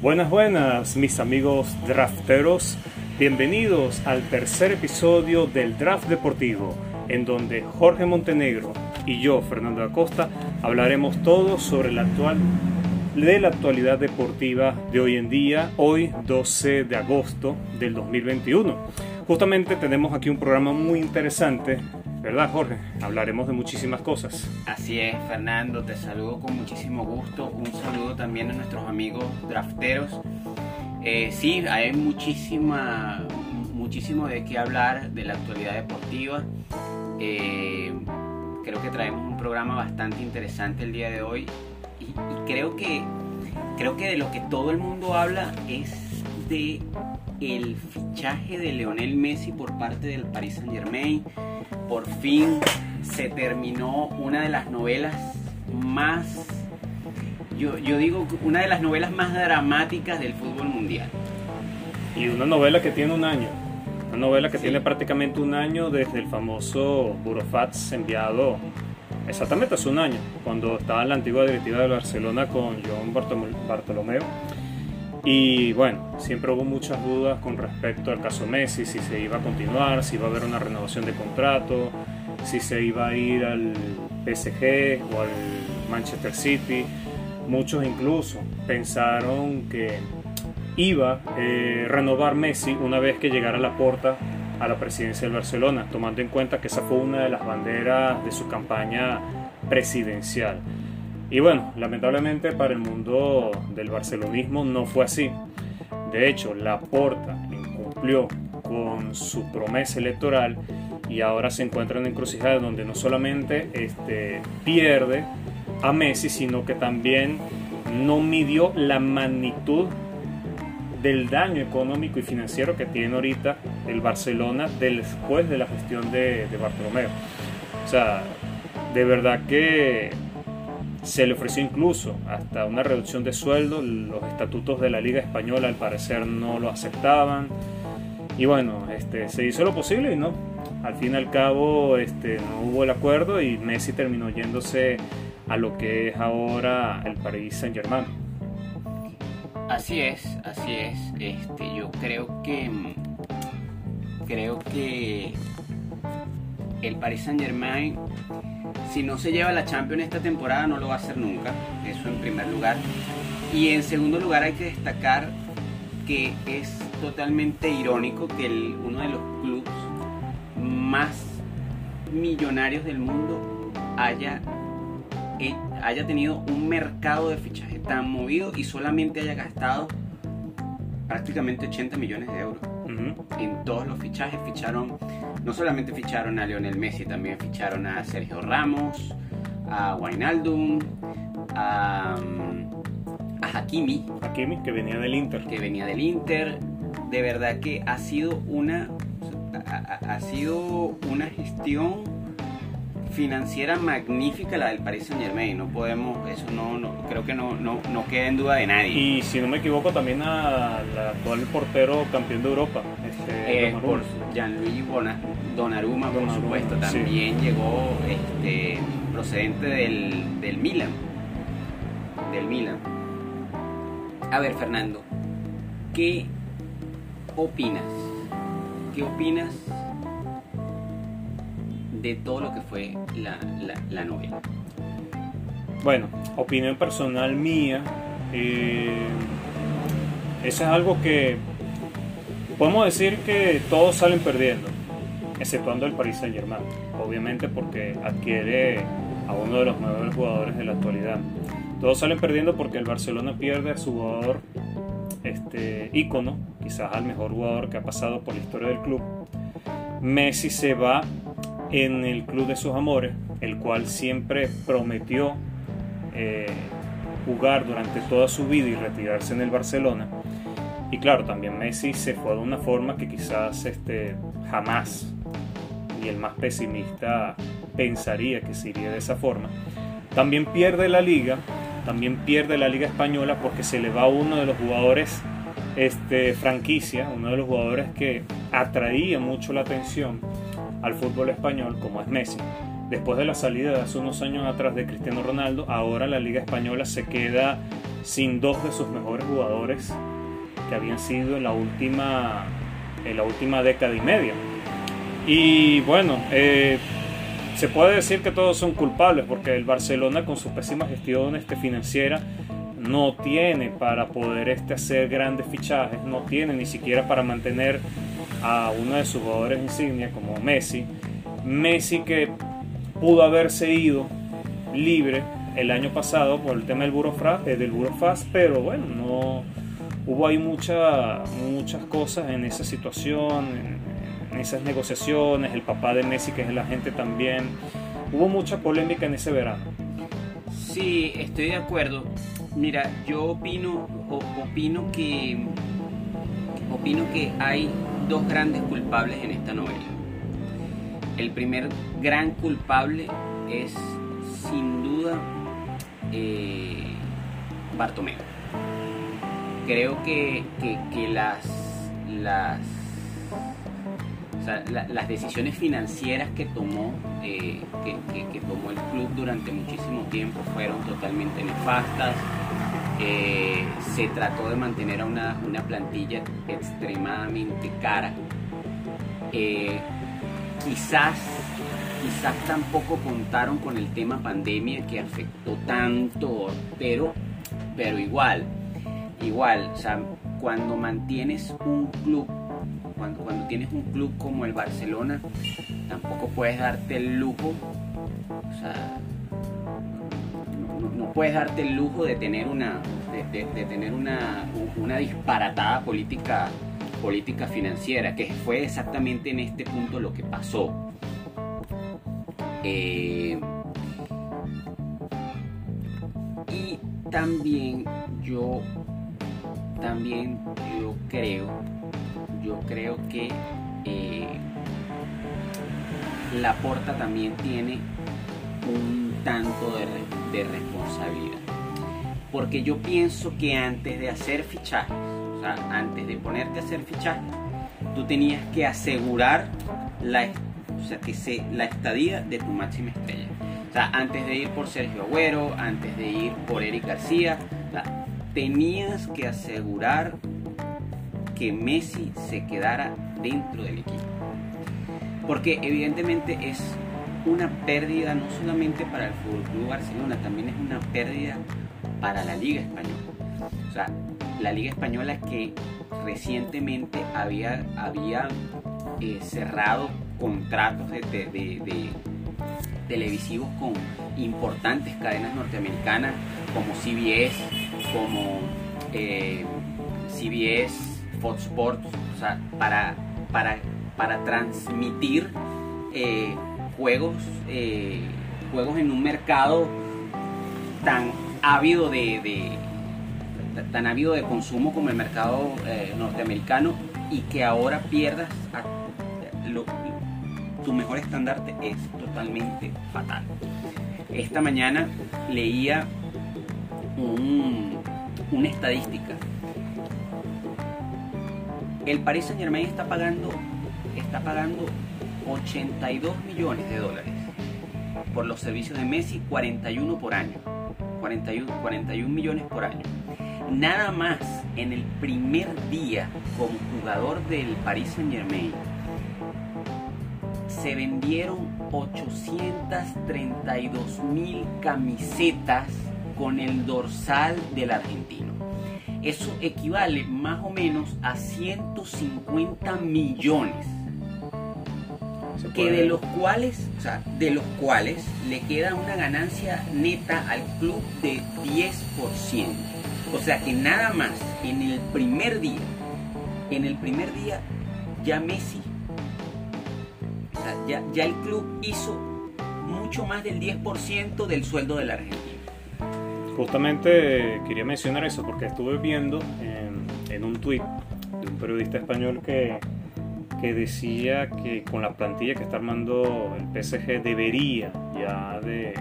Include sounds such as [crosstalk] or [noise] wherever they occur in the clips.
Buenas, buenas, mis amigos drafteros. Bienvenidos al tercer episodio del Draft Deportivo, en donde Jorge Montenegro y yo, Fernando Acosta, hablaremos todo sobre la actual de la actualidad deportiva de hoy en día, hoy 12 de agosto del 2021. Justamente tenemos aquí un programa muy interesante ¿Verdad, Jorge? Hablaremos de muchísimas cosas. Así es, Fernando, te saludo con muchísimo gusto. Un saludo también a nuestros amigos drafteros. Eh, sí, hay muchísima, muchísimo de qué hablar de la actualidad deportiva. Eh, creo que traemos un programa bastante interesante el día de hoy y, y creo que creo que de lo que todo el mundo habla es de el fichaje de Leonel Messi por parte del Paris Saint Germain por fin se terminó una de las novelas más, yo, digo, una de las novelas más dramáticas del fútbol mundial. Y una novela que tiene un año, una novela que tiene prácticamente un año desde el famoso Burofax enviado exactamente hace un año, cuando estaba en la antigua directiva de Barcelona con John Bartolomeo. Y bueno, siempre hubo muchas dudas con respecto al caso Messi, si se iba a continuar, si iba a haber una renovación de contrato, si se iba a ir al PSG o al Manchester City. Muchos incluso pensaron que iba a eh, renovar Messi una vez que llegara a la puerta a la presidencia del Barcelona, tomando en cuenta que esa fue una de las banderas de su campaña presidencial. Y bueno, lamentablemente para el mundo del barcelonismo no fue así. De hecho, Laporta incumplió con su promesa electoral y ahora se encuentra en una encrucijada donde no solamente este, pierde a Messi, sino que también no midió la magnitud del daño económico y financiero que tiene ahorita el Barcelona después de la gestión de, de Bartolomeo. O sea, de verdad que se le ofreció incluso hasta una reducción de sueldo, los estatutos de la Liga Española al parecer no lo aceptaban. Y bueno, este, se hizo lo posible y no. Al fin y al cabo este, no hubo el acuerdo y Messi terminó yéndose a lo que es ahora el Paris Saint Germain. Así es, así es. Este, yo creo que creo que el Paris Saint Germain si no se lleva la Champions esta temporada, no lo va a hacer nunca. Eso en primer lugar. Y en segundo lugar hay que destacar que es totalmente irónico que uno de los clubes más millonarios del mundo haya, eh, haya tenido un mercado de fichaje tan movido y solamente haya gastado prácticamente 80 millones de euros en todos los fichajes. Ficharon, no solamente ficharon a Lionel Messi, también ficharon a Sergio Ramos, a Wijnaldum, a, a Hakimi. Hakimi, que venía del Inter. Que venía del Inter. De verdad que ha sido una, ha sido una gestión financiera magnífica la del Paris Saint Germain. No podemos, eso no, no creo que no, no, no, queda en duda de nadie. Y si no me equivoco, también al actual portero campeón de Europa, este, eh, por Gianluigi Donnarumma, por supuesto, también llegó este, procedente del, del Milan. Del Milan. A ver, Fernando, ¿qué opinas? ¿Qué opinas de todo lo que fue la, novela. Bueno, opinión personal mía, eh, eso es algo que podemos decir que todos salen perdiendo, exceptuando el Paris Saint Germain, obviamente porque adquiere a uno de los mejores jugadores de la actualidad. Todos salen perdiendo porque el Barcelona pierde a su jugador este ícono, quizás al mejor jugador que ha pasado por la historia del club. Messi se va en el Club de sus Amores, el cual siempre prometió eh, jugar durante toda su vida y retirarse en el Barcelona. Y claro, también Messi se fue de una forma que quizás este, jamás, ni el más pesimista pensaría que se iría de esa forma. También pierde la liga, también pierde la liga española porque se le va uno de los jugadores este, franquicia, uno de los jugadores que atraía mucho la atención al fútbol español como es Messi. Después de la salida de hace unos años atrás de Cristiano Ronaldo, ahora la Liga Española se queda sin dos de sus mejores jugadores que habían sido en la última, en la última década y media. Y bueno, eh, se puede decir que todos son culpables porque el Barcelona con su pésima gestión este, financiera no tiene para poder este, hacer grandes fichajes, no tiene ni siquiera para mantener a uno de sus jugadores insignia como Messi. Messi que pudo haberse ido libre el año pasado por el tema del Burofras, eh, del Burofaz, pero bueno, no hubo ahí mucha, muchas cosas en esa situación, en, esas negociaciones, el papá de Messi que es el agente también, hubo mucha polémica en ese verano. Sí, estoy de acuerdo. Mira, yo opino, opino que opino que hay dos grandes culpables en esta novela. El primer gran culpable es sin duda eh. Creo que, las, las, las decisiones financieras que tomó, eh, que, tomó el club durante muchísimo tiempo fueron totalmente nefastas. Eh, se trató de mantener a una, plantilla extremadamente cara. quizás quizás tampoco contaron con el tema pandemia que afectó tanto, pero, pero igual, igual, o sea, cuando mantienes un club, cuando, cuando tienes un club como el Barcelona, tampoco puedes darte el lujo, o sea, no, puedes darte el lujo de tener una, de, tener una, una disparatada política política financiera, que fue exactamente en este punto lo que pasó. Eh, y también yo, también yo creo, yo creo que eh, la porta también tiene un tanto de, de, responsabilidad. Porque yo pienso que antes de hacer fichajes, o sea, antes de ponerte a hacer fichajes, tú tenías que asegurar la o sea, que se, la estadía de tu máxima estrella. O sea, antes de ir por Sergio Agüero, antes de ir por Eric García, tenías que asegurar que Messi se quedara dentro del equipo. Porque evidentemente es una pérdida no solamente para el Fútbol Barcelona, también es una pérdida para la Liga Española. O sea, la Liga Española que recientemente había, había eh, cerrado contratos de, televisivos con importantes cadenas norteamericanas como CBS, como eh, CBS, Fox Sports, o sea, para, para, para transmitir eh, juegos, eh, juegos en un mercado tan ávido de, tan ávido de consumo como el mercado norteamericano y que ahora pierdas tu mejor estandarte es totalmente fatal. Esta mañana leía una estadística. El Paris Saint Germain está pagando, está pagando 82 millones de dólares por los servicios de Messi, 41 por año. 41, 41 millones por año. Nada más en el primer día como jugador del Paris Saint Germain se vendieron 832 mil camisetas con el dorsal del argentino. Eso equivale más o menos a 150 millones. Que de los cuales, o sea, de los cuales le queda una ganancia neta al club de 10%. O sea que nada más en el primer día, en el primer día ya Messi ya, el club hizo mucho más del 10% del sueldo del argentino. Justamente quería mencionar eso porque estuve viendo en, un tuit de un periodista español que, que decía que con la plantilla que está armando el PSG debería ya de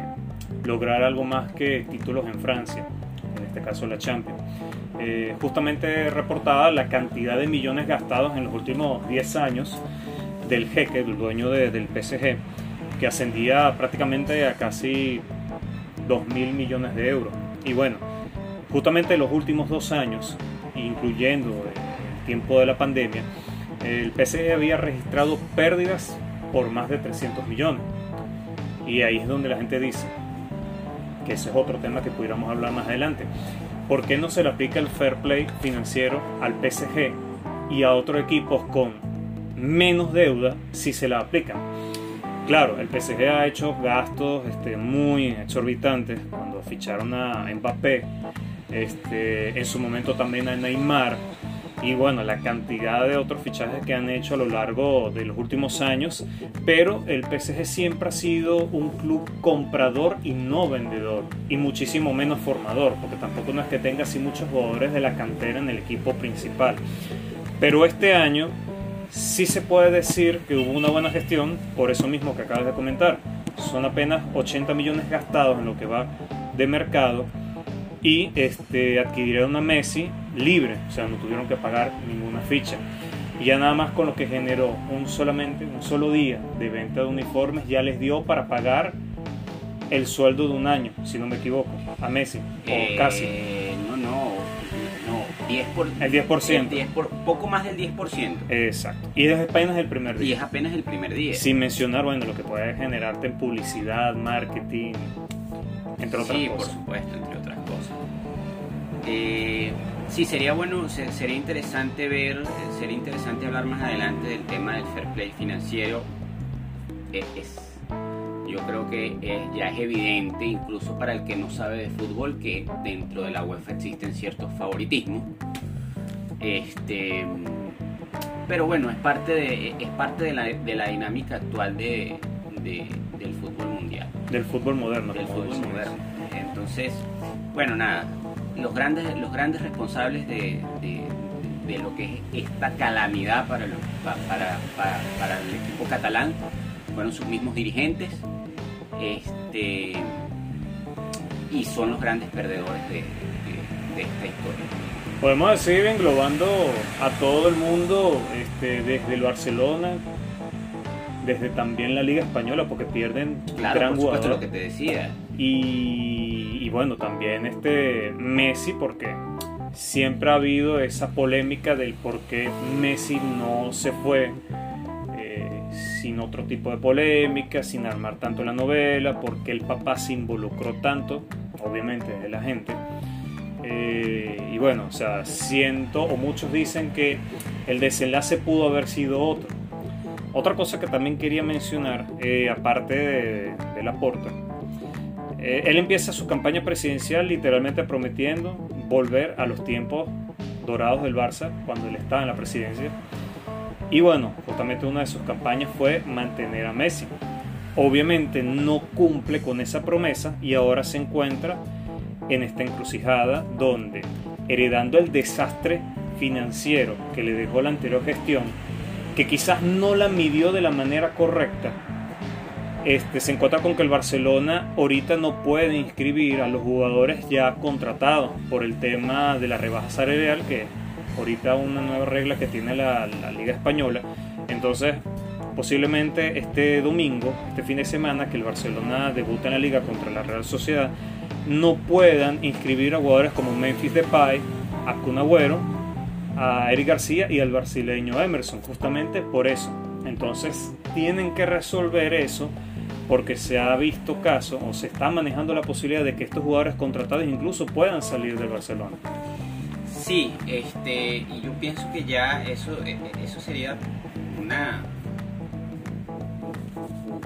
lograr algo más que títulos en Francia, en este caso la Champions. Eh, justamente reportada la cantidad de millones gastados en los últimos 10 años del jeque, del dueño del PSG, que ascendía prácticamente a casi 2 mil millones de euros. Y bueno, justamente los últimos dos años, incluyendo el tiempo de la pandemia, el PSG había registrado pérdidas por más de 300 millones. Y ahí es donde la gente dice que ese es otro tema que pudiéramos hablar más adelante. ¿Por qué no se le aplica el fair play financiero al PSG y a otros equipos con menos deuda si se la aplican? Claro, el PSG ha hecho gastos este, muy exorbitantes cuando ficharon a Mbappé, este, en su momento también a Neymar, y bueno, la cantidad de otros fichajes que han hecho a lo largo de los últimos años, pero el PSG siempre ha sido un club comprador y no vendedor, y muchísimo menos formador, porque tampoco no es que tenga así muchos jugadores de la cantera en el equipo principal. Pero este año sí se puede decir que hubo una buena gestión, por eso mismo que acabas de comentar. Son apenas 80 millones gastados en lo que va de mercado y este, adquirieron a Messi libre, o sea, no tuvieron que pagar ninguna ficha. Y ya nada más con lo que generó un solamente un solo día de venta de uniformes ya les dio para pagar el sueldo de un año, si no me equivoco, a Messi, o Eh, casi. No, no, no. 10 por, El 10%. el 10 por- poco más del 10%. Exacto. Y es apenas el primer Y es día. apenas el primer día. Sin mencionar, bueno, lo que puede generarte en publicidad, marketing, entre otras sí, por cosas. supuesto, entre otras Eh, sí, sería bueno, se- sería interesante ver, sería interesante hablar más adelante del tema del fair play financiero. Eh, es- yo creo que eh, ya es evidente, incluso para el que no sabe de fútbol, que dentro de la UEFA existen ciertos favoritismos. Este, pero bueno, es parte de, es parte de la, de la dinámica actual de- de- del fútbol mundial Del fútbol moderno. del fútbol decimos. moderno. Entonces, bueno, nada, los grandes, los grandes responsables de, de- de lo que es esta calamidad para, los- pa- para, para- para el equipo catalán fueron sus mismos dirigentes este, y son los grandes perdedores de, de- de esta historia. Podemos decir englobando a todo el mundo, este, desde el Barcelona, desde también la Liga Española, porque pierden Claro, gran por supuesto jugador. lo que te decía. Y, bueno, también este Messi, porque siempre ha habido esa polémica del por qué Messi no se fue eh, sin otro tipo de polémica, sin armar tanto la novela, porque el papá se involucró tanto, obviamente de la gente. Eh, y bueno, o sea, siento, o muchos dicen que el desenlace pudo haber sido otro. Otra cosa que también quería mencionar, eh, aparte de, de Laporta, eh, él empieza su campaña presidencial literalmente prometiendo volver a los tiempos dorados del Barça cuando él estaba en la presidencia. Y bueno, justamente una de sus campañas fue mantener a Messi. Obviamente no cumple con esa promesa y ahora se encuentra en esta encrucijada donde, heredando el desastre financiero que le dejó la anterior gestión, que quizás no la midió de la manera correcta, este, se encuentra con que el Barcelona ahorita no puede inscribir a los jugadores ya contratados por el tema de la rebaja salarial, que ahorita una nueva regla que tiene la, Liga Española. Entonces, posiblemente este domingo, este fin de semana, que el Barcelona debuta en la liga contra la Real Sociedad, no puedan inscribir a jugadores como Memphis Depay, a Kun Agüero, a Eric García y al brasileño Emerson, justamente por eso. Entonces tienen que resolver eso porque se ha visto caso o se está manejando la posibilidad de que estos jugadores contratados incluso puedan salir del Barcelona. Sí, este, y yo pienso que ya eso, eh, eso sería una,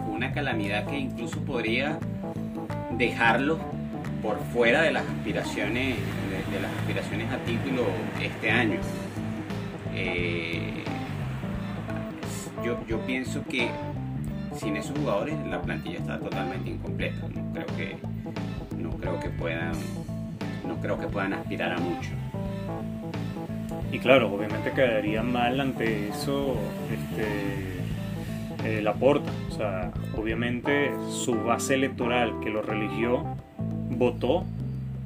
una calamidad que incluso podría dejarlos por fuera de las aspiraciones, de, de las aspiraciones a título este año. Eh, yo, yo pienso que sin esos jugadores la plantilla está totalmente incompleta. No creo que, no creo que puedan, no creo que puedan aspirar a mucho. Y claro, obviamente quedaría mal ante eso este, eh, Laporta. O sea, obviamente su base electoral que lo religió votó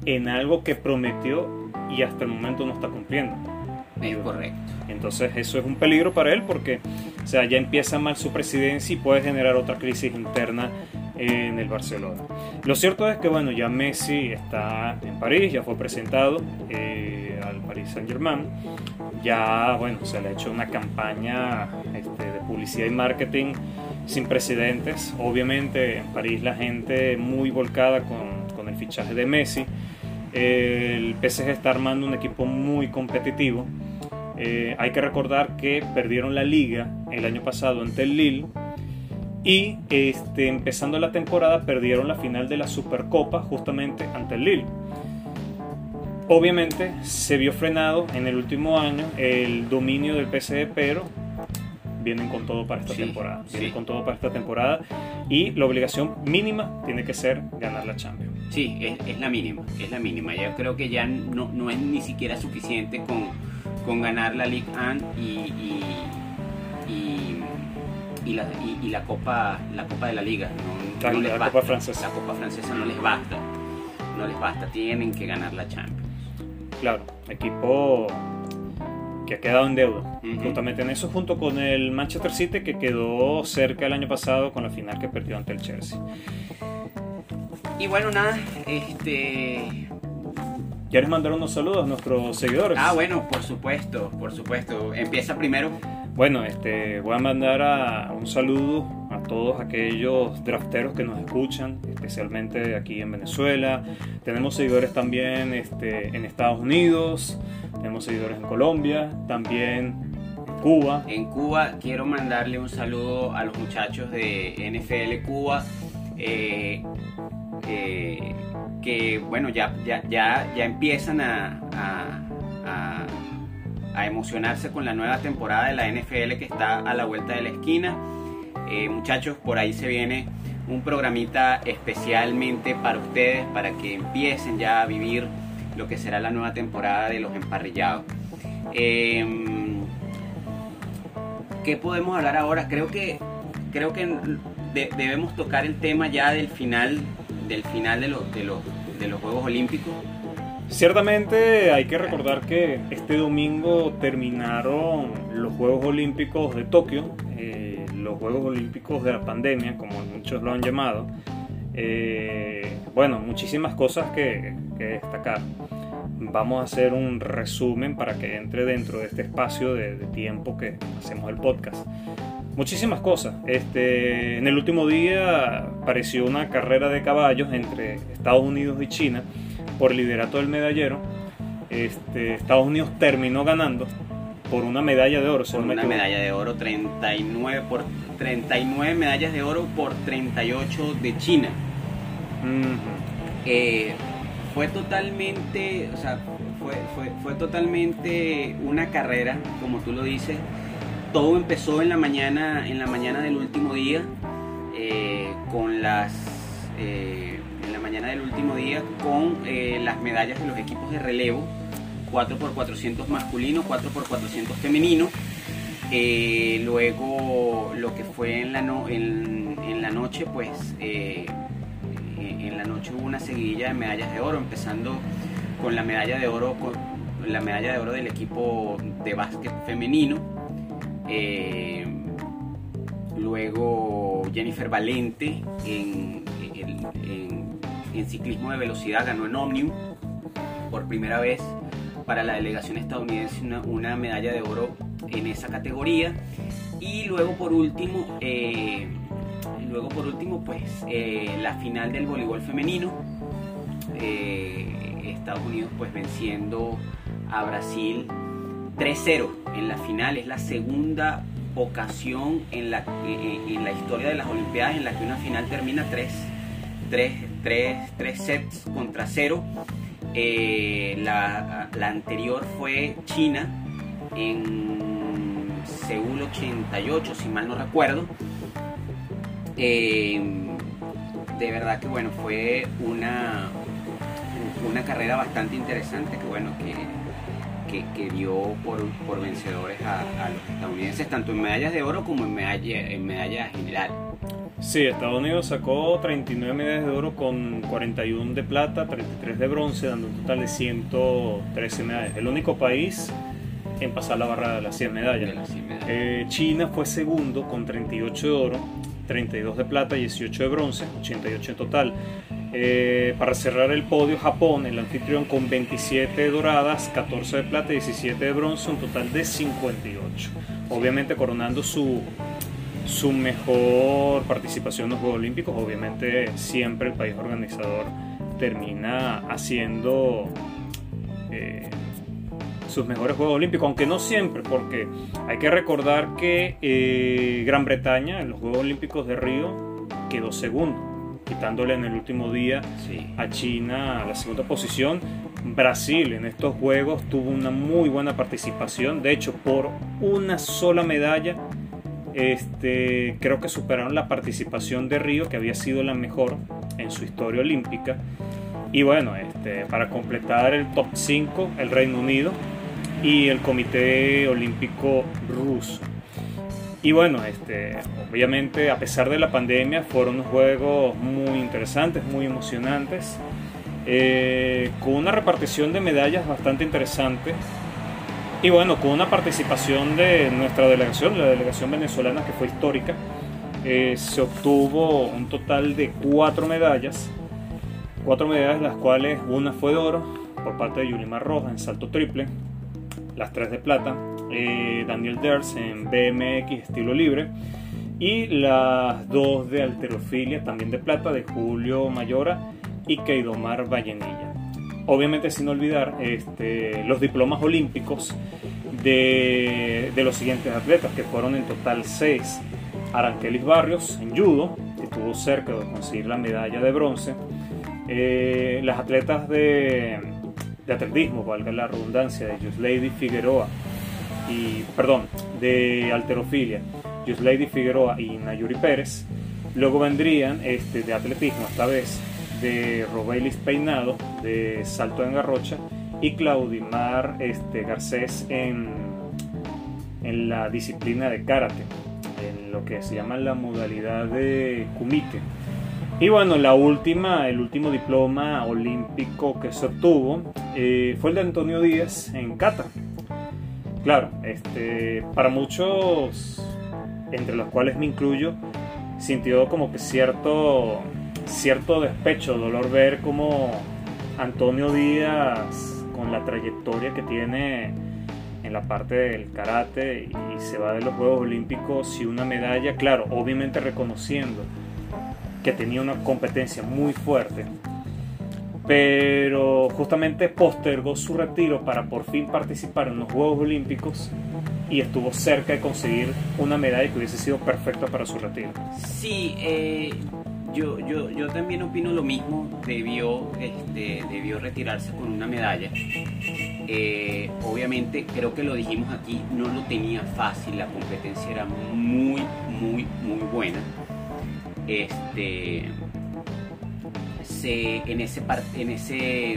en algo que prometió y hasta el momento no está cumpliendo. Es correcto. Entonces eso es un peligro para él porque o sea, ya empieza mal su presidencia y puede generar otra crisis interna en el Barcelona. Lo cierto es que bueno, ya Messi está en París, ya fue presentado eh, al Paris Saint Germain, ya bueno, se le ha hecho una campaña este, de publicidad y marketing sin precedentes. Obviamente en París la gente muy volcada con, con el fichaje de Messi. El PSG está armando un equipo muy competitivo. Eh, hay que recordar que perdieron la liga el año pasado ante el Lille y este, empezando la temporada perdieron la final de la Supercopa justamente ante el Lille. Obviamente se vio frenado en el último año el dominio del PSG, pero vienen con todo para esta temporada. Vienen con todo para esta temporada y la obligación mínima tiene que ser ganar la Champions. Sí, es, la mínima, es la mínima. Yo creo que ya no, no es ni siquiera suficiente con, con ganar la Ligue 1 y y la, y, la copa la copa de la liga no, no la, copa francesa. La copa francesa no les basta. No les basta tienen que ganar la Champions. Claro equipo que ha quedado en deuda. Justamente en eso junto con el Manchester City que quedó cerca el año pasado con la final que perdió ante el Chelsea y bueno nada este ¿Quieres mandar unos saludos a nuestros seguidores? Ah, bueno, por supuesto, por supuesto. Empieza primero. Bueno, este, voy a mandar a, un saludo a todos aquellos drafteros que nos escuchan, especialmente aquí en Venezuela. Tenemos seguidores también este, en Estados Unidos, tenemos seguidores en Colombia, también en Cuba. En Cuba quiero mandarle un saludo a los muchachos de NFL Cuba. Eh, eh, que bueno, ya, ya, ya, ya empiezan a, a a emocionarse con la nueva temporada de la NFL que está a la vuelta de la esquina. Eh, muchachos, por ahí se viene un programita especialmente para ustedes, para que empiecen ya a vivir lo que será la nueva temporada de los emparrillados. Em, ¿Qué podemos hablar ahora? Creo que, creo que debemos tocar el tema ya del final, del final de, de, los, de los Juegos Olímpicos. Ciertamente hay que recordar que este domingo terminaron los Juegos Olímpicos de Tokio, eh, los Juegos Olímpicos de la pandemia, como muchos lo han llamado. Eh, bueno, muchísimas cosas que, destacar. Vamos a hacer un resumen para que entre dentro de este espacio de, tiempo que hacemos el podcast. Muchísimas cosas. Este, en el último día apareció una carrera de caballos entre Estados Unidos y China por el liderato del medallero. Este, Estados Unidos terminó ganando por una medalla de oro. Por una medalla de oro, 39 por 39 medallas de oro por 38 de China. Eh, fue totalmente, o sea, fue, fue, fue, totalmente una carrera, como tú lo dices. Todo empezó en la mañana, en la mañana del último día, eh, con las eh, mañana del último día con eh, las medallas de los equipos de relevo, 4x400 masculino, 4x400 femenino. Luego lo que fue en la, en, la noche, pues en la noche hubo una seguidilla de medallas de oro, empezando con la medalla de oro, con la medalla de oro del equipo de básquet femenino. Luego Jennifer Valente en, ciclismo de velocidad ganó en Omnium por primera vez para la delegación estadounidense una, medalla de oro en esa categoría. Y luego por último eh, luego por último pues eh, la final del voleibol femenino eh, Estados Unidos pues venciendo a Brasil 3-0 en la final es la segunda ocasión en la, en la historia de las Olimpiadas en la que una final termina 3 3 tres, sets contra cero. Eh, la, anterior fue China en Seúl 88, si mal no recuerdo. Eh, de verdad que bueno, fue una, una carrera bastante interesante que bueno, que, que, dio por, vencedores a, los estadounidenses, tanto en medallas de oro como en medalla, en medalla general. Sí, Estados Unidos sacó 39 medallas de oro con 41 de plata, 33 de bronce, dando un total de 113 medallas. El único país en pasar la barra de las 100 medallas. Eh, China fue segundo con 38 de oro 32 de plata y 18 de bronce, 88 en total. Eh, para cerrar el podio, Japón, el anfitrión, con 27 doradas, 14 de plata y 17 de bronce, un total de 58. Obviamente coronando su, su mejor participación en los Juegos Olímpicos. Obviamente siempre el país organizador termina haciendo eh, sus mejores Juegos Olímpicos, aunque no siempre, porque hay que recordar que eh, Gran Bretaña en los Juegos Olímpicos de Río quedó segundo quitándole en el último día a China la segunda posición. Brasil en estos juegos tuvo una muy buena participación, de hecho por una sola medalla este, creo que superaron la participación de Río, que había sido la mejor en su historia olímpica. Y bueno, este, para completar el top 5, el Reino Unido y el Comité Olímpico Ruso. Y bueno, este, obviamente a pesar de la pandemia fueron juegos muy interesantes, muy emocionantes, eh, con una repartición de medallas bastante interesante. Y bueno, con una participación de nuestra delegación, la delegación venezolana que fue histórica, eh, se obtuvo un total de cuatro medallas, cuatro medallas las cuales una fue de oro por parte de Yulimar Roja en salto triple, las tres de plata, eh, Daniel Ders en BMX estilo libre y las dos de alterofilia también de plata de Julio Mayora y Keidomar Vallenilla. Obviamente sin olvidar este, los diplomas olímpicos de, los siguientes atletas que fueron en total seis. Aranquelis Barrios en judo, que estuvo cerca de conseguir la medalla de bronce. Eh, las atletas de, atletismo, valga la redundancia, de Lady Figueroa y, perdón, de alterofilia, Lady Figueroa y Nayuri Pérez. Luego vendrían este, de atletismo, esta vez de Robelis Peinado, de salto en garrocha, y Claudimar este, Garcés en, en la disciplina de karate, en lo que se llama la modalidad de kumite. Y bueno, la última, el último diploma olímpico que se obtuvo eh, fue el de Antonio Díaz en kata, Claro, este, para muchos, entre los cuales me incluyo, sintió como que cierto, cierto despecho, dolor ver como Antonio Díaz, con la trayectoria que tiene en la parte del karate y se va de los Juegos Olímpicos y una medalla, claro, obviamente reconociendo que tenía una competencia muy fuerte, pero justamente postergó su retiro para por fin participar en los Juegos Olímpicos y estuvo cerca de conseguir una medalla que hubiese sido perfecta para su retiro. Sí, eh, yo, yo, yo, también opino lo mismo, debió, este, debió retirarse con una medalla. Eh, obviamente, creo que lo dijimos aquí, no lo tenía fácil, la competencia era muy, muy, muy buena. Este, en ese en ese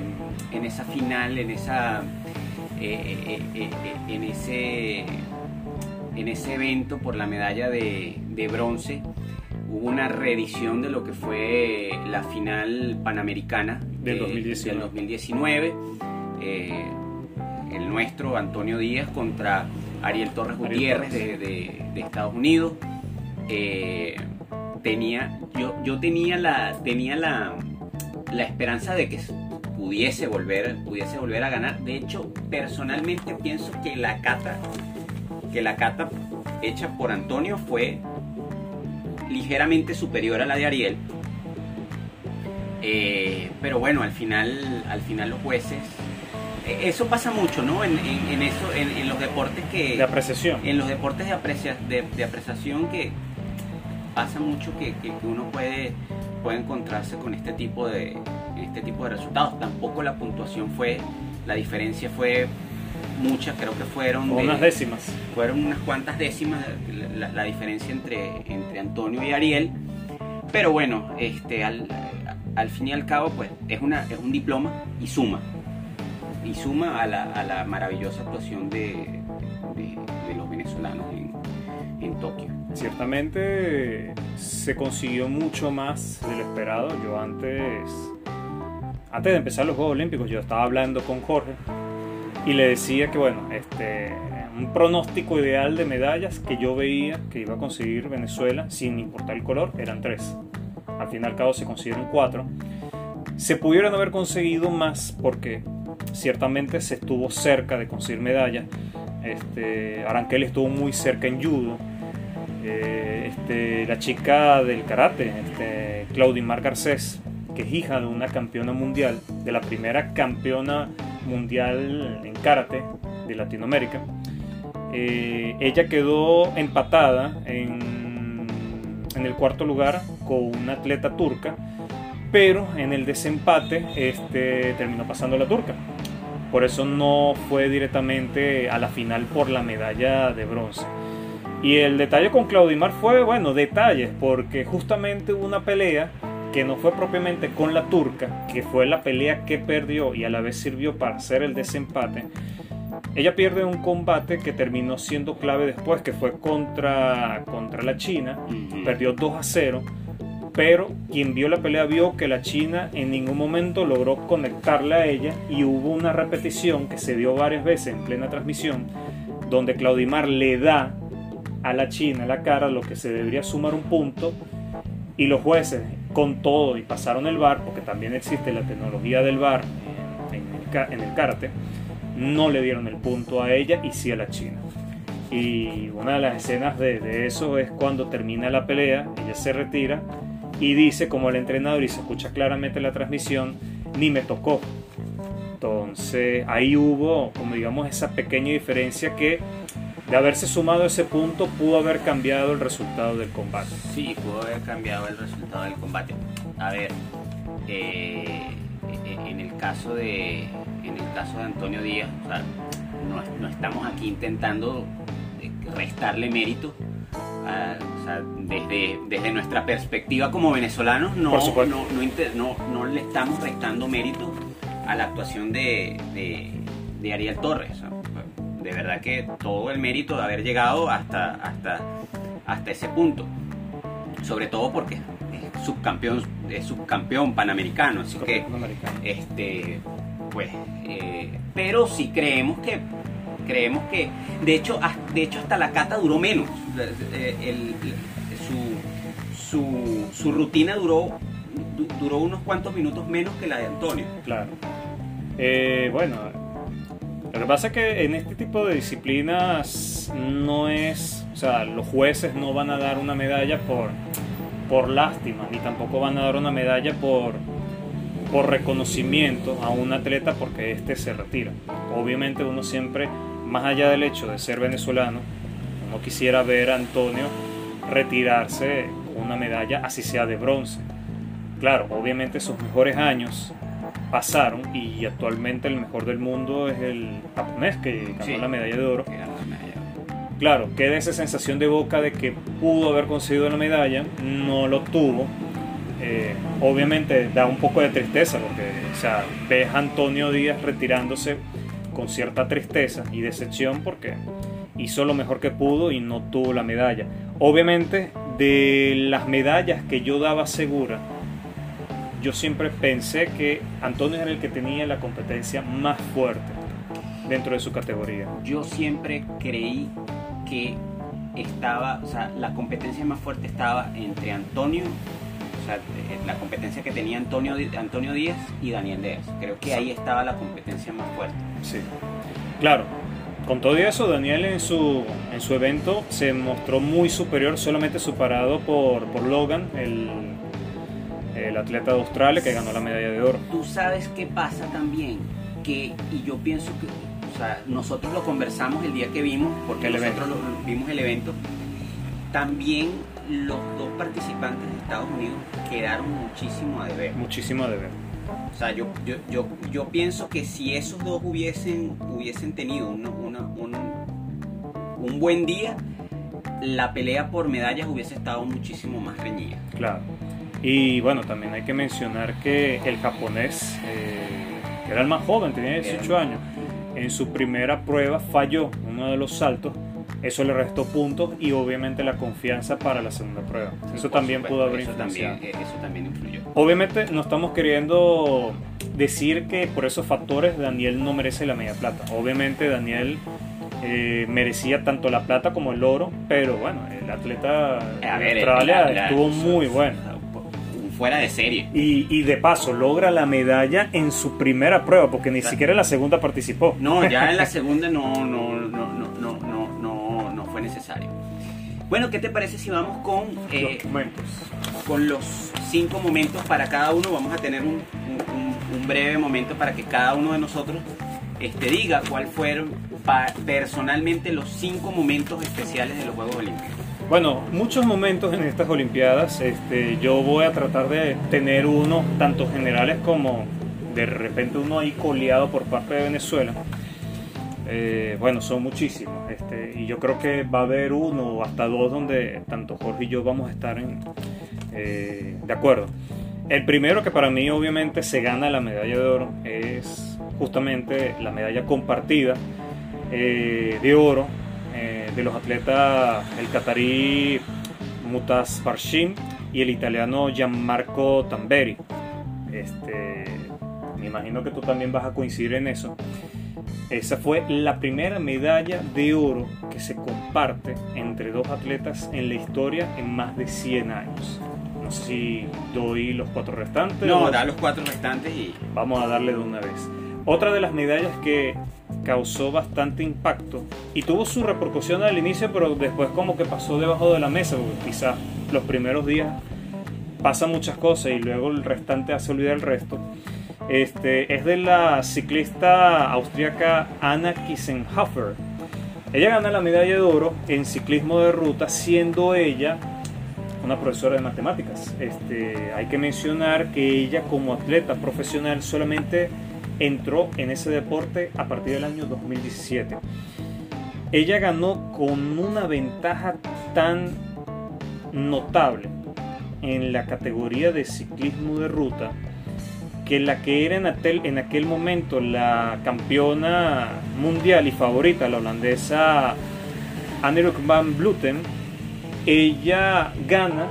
en esa final en esa eh, eh, eh, en ese en ese evento por la medalla de, bronce hubo una reedición de lo que fue la final panamericana del 2019, el nuestro Antonio Díaz contra Ariel Torres Gutiérrez De, Estados Unidos. Tenía yo, yo tenía la tenía la la esperanza de que pudiese volver, pudiese volver a ganar. De hecho, personalmente pienso que la cata, que la cata hecha por Antonio fue ligeramente superior a la de Ariel. Eh, pero bueno, al final, al final los jueces e, eso pasa mucho, ¿no? En, eso, en, los deportes que... De apreciación. En los deportes de, aprecia, de, apreciación que pasa mucho que, que, uno puede puede encontrarse con este tipo de este tipo de resultados. Tampoco la puntuación fue, la diferencia fue mucha, creo que fueron unas décimas. Fueron unas cuantas décimas la, diferencia entre, entre Antonio y Ariel. Pero bueno, este, al, al fin y al cabo, pues es, una, es un diploma y suma. Y suma a la, a la maravillosa actuación de, de, los venezolanos en, en Tokio. Ciertamente se consiguió mucho más de esperado. Yo antes, antes de empezar los Juegos Olímpicos, yo estaba hablando con Jorge y le decía que bueno, este, un pronóstico ideal de medallas que yo veía que iba a conseguir Venezuela, sin importar el color, eran tres. Al fin y al cabo se consiguieron cuatro. Se pudieron haber conseguido más porque ciertamente se estuvo cerca de conseguir medallas. Este, Aranquel estuvo muy cerca en judo. Eh, este, la chica del karate, este, Claudimar Garcés, que es hija de una campeona mundial, de la primera campeona mundial en karate de Latinoamérica, eh, ella quedó empatada en, en, el cuarto lugar con una atleta turca, pero en el desempate este, terminó pasando la turca. Por eso no fue directamente a la final por la medalla de bronce. Y el detalle con Claudimar fue, bueno, detalles, porque justamente hubo una pelea que no fue propiamente con la turca, que fue la pelea que perdió y a la vez sirvió para hacer el desempate. Ella pierde un combate que terminó siendo clave después, que fue contra, contra la China, perdió 2 a 0, pero quien vio la pelea vio que la China en ningún momento logró conectarle a ella y hubo una repetición que se dio varias veces en plena transmisión, donde Claudimar le da a la China la cara lo que se debería sumar un punto y los jueces con todo y pasaron el bar, porque también existe la tecnología del bar en el, karate, no le dieron el punto a ella y sí a la China. Y una de las escenas de, de, eso es cuando termina la pelea, ella se retira y dice como el entrenador y se escucha claramente la transmisión, ni me tocó. Entonces ahí hubo, como digamos, esa pequeña diferencia que de haberse sumado ese punto pudo haber cambiado el resultado del combate. Sí, pudo haber cambiado el resultado del combate. A ver, eh, en el caso de en el caso de Antonio Díaz, o sea, no, estamos aquí intentando restarle mérito. o sea, desde, desde nuestra perspectiva como venezolanos, no, no, no, no, le estamos restando mérito a la actuación de, de, de Ariel Torres de verdad que todo el mérito de haber llegado hasta, hasta, hasta ese punto. Sobre todo porque es subcampeón, es subcampeón panamericano, así que este pues eh, pero sí creemos que creemos que de hecho de hecho hasta la cata duró menos. Eh, su, su, su rutina duró duró unos cuantos minutos menos que la de Antonio. Claro. Eh, bueno lo que pasa es que en este tipo de disciplinas no es, o sea, los jueces no van a dar una medalla por, por lástima, ni tampoco van a dar una medalla por, por reconocimiento a un atleta porque éste se retira. Obviamente uno siempre, más allá del hecho de ser venezolano, uno quisiera ver a Antonio retirarse con una medalla, así sea de bronce. Claro, obviamente sus mejores años pasaron y actualmente el mejor del mundo es el japonés que ganó la medalla de oro. Claro, queda esa sensación de boca de que pudo haber conseguido la medalla, no lo tuvo. Eh, obviamente da un poco de tristeza porque o sea, ves a Antonio Díaz retirándose con cierta tristeza y decepción porque hizo lo mejor que pudo y no tuvo la medalla. Obviamente de las medallas que yo daba segura, yo siempre pensé que Antonio era el que tenía la competencia más fuerte dentro de su categoría. Yo siempre creí que estaba, o sea, la competencia más fuerte estaba entre Antonio, o sea, eh, la competencia que tenía Antonio, Antonio Díaz y Daniel Díaz. Creo que ahí estaba la competencia más fuerte. Sí, claro. Con todo eso, Daniel en su, en su evento se mostró muy superior, solamente superado por, por Logan, el el atleta de Australia que ganó la medalla de oro. Tú sabes qué pasa también, que, y yo pienso que, o sea, nosotros lo conversamos el día que vimos, porque nosotros vimos el evento, también los dos participantes de Estados Unidos quedaron muchísimo a deber. Muchísimo a deber. O sea, yo, yo, yo, yo pienso que si esos dos hubiesen, hubiesen tenido un, un buen día, la pelea por medallas hubiese estado muchísimo más reñida. Claro. Y bueno, también hay que mencionar que el japonés, eh, que era el más joven, tenía 18 años, en su primera prueba falló uno de los saltos. Eso le restó puntos y obviamente la confianza para la segunda prueba. eso también pudo haber eso también, eh, eso también influyó. Obviamente no estamos queriendo decir que por esos factores Daniel no merece la media plata. Obviamente Daniel eh, merecía tanto la plata como el oro, pero bueno, el atleta A ver, la- la- estuvo muy bueno. Fuera de serie. Y, y de paso logra la medalla en su primera prueba, porque ni Claro. siquiera en la segunda participó. No, ya en la [laughs] segunda no, no, no, no, no, no, no, fue necesario. Bueno, ¿qué te parece si vamos con, eh, Los momentos. con los cinco momentos para cada uno? Vamos a tener un, un- un- breve momento para que cada uno de nosotros este, diga cuál fueron personalmente los cinco momentos especiales de los Juegos Olímpicos. Bueno, muchos momentos en estas Olimpiadas. Este, yo voy a tratar de tener uno, tanto generales como de repente uno ahí coleado por parte de Venezuela. Eh, bueno, son muchísimos. Este, y yo creo que va a haber uno o hasta dos donde tanto Jorge y yo vamos a estar en, eh, de acuerdo. El primero que para mí obviamente se gana la medalla de oro es justamente la medalla compartida eh, de oro eh, de los atletas el catarí Mutas Parshim y el italiano Gianmarco Tamberi. Este, me imagino que tú también vas a coincidir en eso. Esa fue la primera medalla de oro que se comparte entre dos atletas en la historia en más de 100 años. No sé si doy los cuatro restantes. No, o- da los cuatro restantes y Vamos a darle de una vez. Otra de las medallas que causó bastante impacto y tuvo su repercusión al inicio, pero después como que pasó debajo de la mesa, porque quizás los primeros días pasan muchas cosas y luego el restante hace olvidar el resto. Este, es de la ciclista austríaca Anna Kissenhofer. Ella gana la medalla de oro en ciclismo de ruta, siendo ella una profesora de matemáticas. Este, hay que mencionar que ella como atleta profesional solamente entró en ese deporte a partir del año 2017. Ella ganó con una ventaja tan notable en la categoría de ciclismo de ruta que la que era en aquel, en aquel momento la campeona mundial y favorita, la holandesa Annemiek van Vleuten, ella gana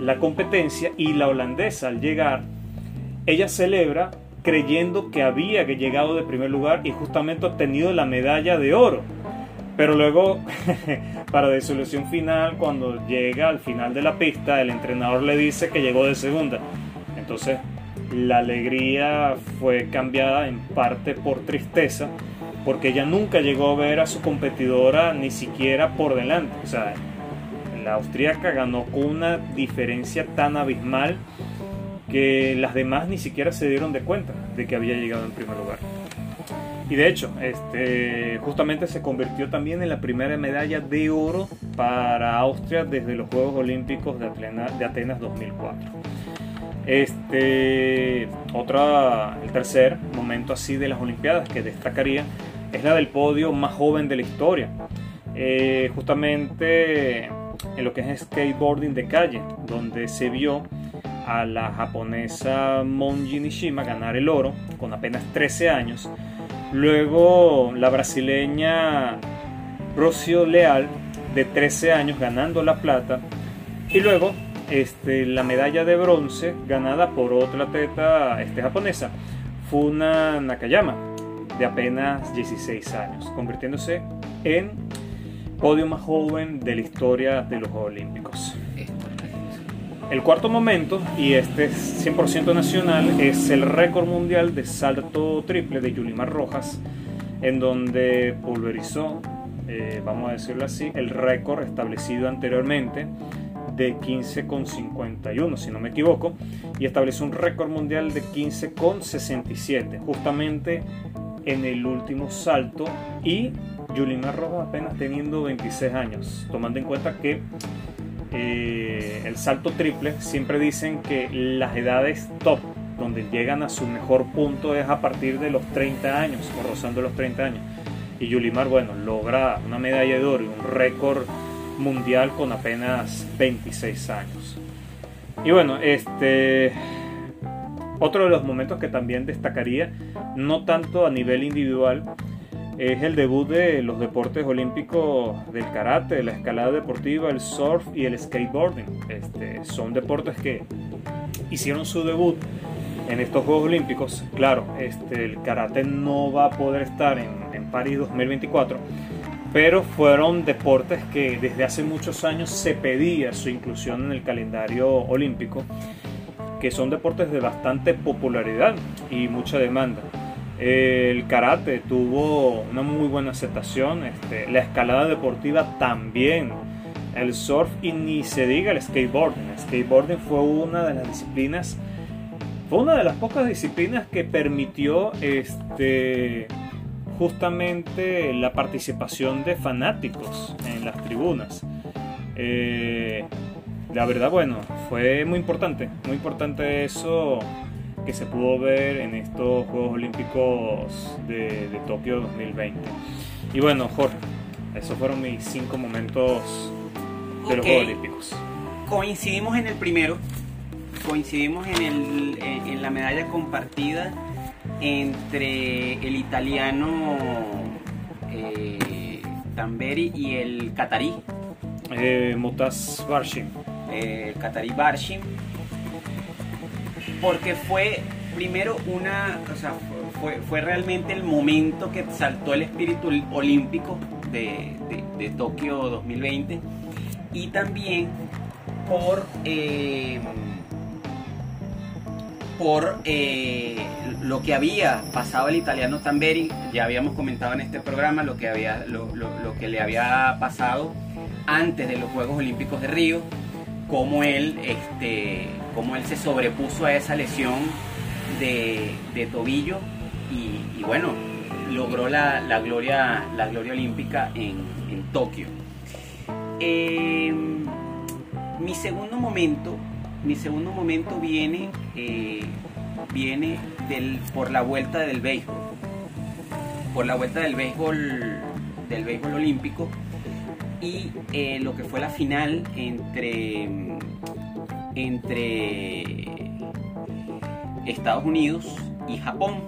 la competencia y la holandesa al llegar, ella celebra creyendo que había que llegado de primer lugar y justamente obtenido la medalla de oro. Pero luego, [laughs] para disolución final, cuando llega al final de la pista, el entrenador le dice que llegó de segunda. Entonces, la alegría fue cambiada en parte por tristeza, porque ella nunca llegó a ver a su competidora ni siquiera por delante. O sea, la austríaca ganó con una diferencia tan abismal que las demás ni siquiera se dieron de cuenta de que había llegado en primer lugar. Y de hecho, este, justamente se convirtió también en la primera medalla de oro para Austria desde los Juegos Olímpicos de Atenas, de Atenas 2004. Este, otra, el tercer momento así de las Olimpiadas que destacaría es la del podio más joven de la historia. Eh, justamente en lo que es skateboarding de calle, donde se vio a la japonesa Monji Nishima ganar el oro con apenas 13 años. Luego la brasileña Rocio Leal de 13 años ganando la plata. Y luego este, la medalla de bronce ganada por otra atleta este, japonesa, Funa Nakayama, de apenas 16 años, convirtiéndose en podio más joven de la historia de los Juegos Olímpicos. El cuarto momento, y este es 100% nacional, es el récord mundial de salto triple de Yulimar Rojas, en donde pulverizó, eh, vamos a decirlo así, el récord establecido anteriormente de 15,51, si no me equivoco, y estableció un récord mundial de 15,67, justamente en el último salto, y Yulimar Rojas apenas teniendo 26 años, tomando en cuenta que eh, el salto triple, siempre dicen que las edades top, donde llegan a su mejor punto, es a partir de los 30 años, o rozando los 30 años. Y Yulimar, bueno, logra una medalla de oro y un récord mundial con apenas 26 años. Y bueno, este. Otro de los momentos que también destacaría, no tanto a nivel individual, es el debut de los deportes olímpicos del karate, la escalada deportiva, el surf y el skateboarding. Este, son deportes que hicieron su debut en estos Juegos Olímpicos. Claro, este, el karate no va a poder estar en, en París 2024, pero fueron deportes que desde hace muchos años se pedía su inclusión en el calendario olímpico, que son deportes de bastante popularidad y mucha demanda. El karate tuvo una muy buena aceptación, este, la escalada deportiva también, el surf y ni se diga el skateboarding. El skateboarding fue una de las disciplinas, fue una de las pocas disciplinas que permitió este, justamente la participación de fanáticos en las tribunas. Eh, la verdad, bueno, fue muy importante, muy importante eso que se pudo ver en estos Juegos Olímpicos de, Tokio 2020. Y bueno, Jorge, esos fueron mis cinco momentos de los Juegos Olímpicos. Coincidimos en el primero, coincidimos en, el, en la medalla compartida entre el italiano eh, Tamberi y el catarí. Eh, Mutas Barshim. Eh, el catarí Barshim. Porque fue primero una, o sea, fue, fue, realmente el momento que saltó el espíritu olímpico de, de, Tokio 2020 y también por eh, por eh, lo que había pasado el italiano Tamberi, ya habíamos comentado en este programa lo que, había, lo, que le había pasado antes de los Juegos Olímpicos de Río, cómo él, este, cómo él se sobrepuso a esa lesión de, tobillo y, bueno, logró la, gloria, la gloria olímpica en, Tokio. Em, mi segundo momento mi segundo momento viene, eh, viene por la vuelta del béisbol. Por la vuelta del béisbol, del béisbol olímpico y eh, lo que fue la final entre, entre Estados Unidos y Japón.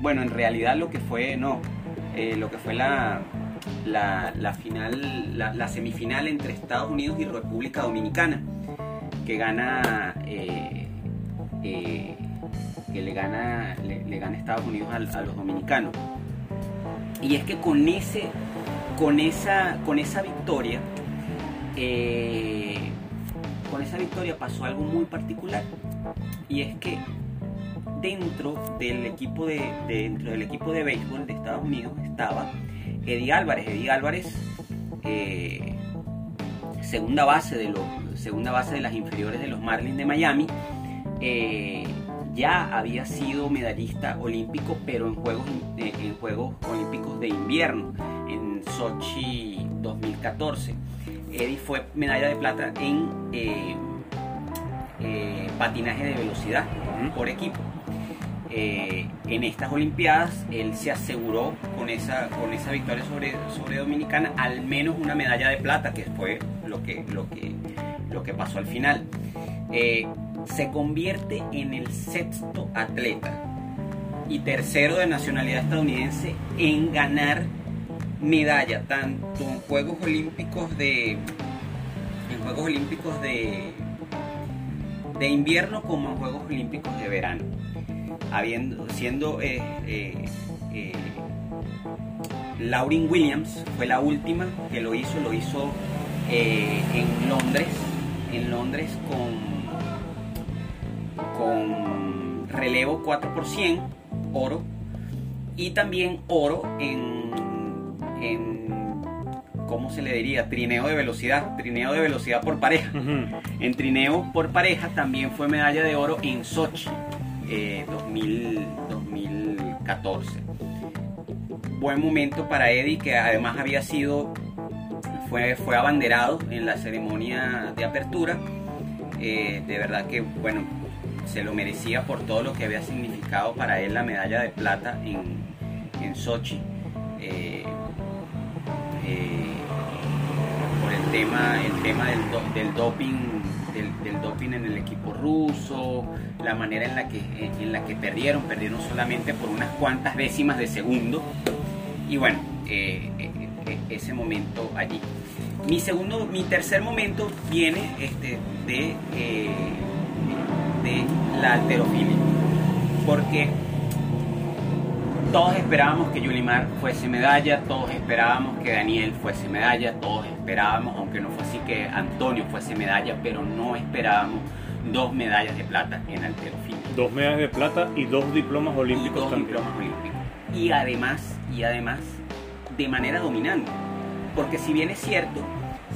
Bueno, en realidad lo que fue, no, eh, lo que fue la, la, final, la semifinal entre Estados Unidos y República Dominicana que gana eh, eh, que le gana le, gana Estados Unidos a, los dominicanos y es que con ese con esa con esa victoria eh, con esa victoria pasó algo muy particular y es que dentro del equipo de, dentro del equipo de béisbol de Estados Unidos estaba Eddie Álvarez Eddie Álvarez segunda base de los segunda base de las inferiores de los Marlins de Miami, eh, ya había sido medallista olímpico, pero en Juegos, eh, en Juegos Olímpicos de Invierno, en Sochi 2014. Eddie fue medalla de plata en eh, patinaje de velocidad por equipo. en estas Olimpiadas él se aseguró con esa, con esa victoria sobre, sobre Dominicana al menos una medalla de plata, que fue lo que, lo que lo que pasó al final. Eh, se convierte en el sexto atleta y tercero de nacionalidad estadounidense en ganar medalla tanto en Juegos Olímpicos de en Juegos Olímpicos de de invierno como en Juegos Olímpicos de verano. Habiendo siendo eh, eh, eh Williams fue la última que lo hizo lo hizo en Londres en Londres con, con relevo 4 por 100, oro, y también oro en, en, ¿cómo se le diría? Trineo de velocidad, trineo de velocidad por pareja. En trineo por pareja también fue medalla de oro en Sochi, 2014. Eh, Buen momento para Eddie, que además había sido fue, abanderado en la ceremonia de apertura. Eh, de verdad que, bueno, se lo merecía por todo lo que había significado para él la medalla de plata en, en Sochi. Eh, eh, por el tema, el tema del, doping del, doping en el equipo ruso, la manera en la que en la que perdieron, perdieron solamente por unas cuantas décimas de segundo. Y bueno, ese momento allí. Mi segundo, mi tercer momento viene este, de, eh, de la alterofilia, porque todos esperábamos que Yulimar fuese medalla, todos esperábamos que Daniel fuese medalla, todos esperábamos, aunque no fue así, que Antonio fuese medalla, pero no esperábamos dos medallas de plata en alterofilia. Dos medallas de plata y dos diplomas olímpicos y dos también. diplomas olímpicos. Y además, y además, de manera dominante. Porque si bien es cierto,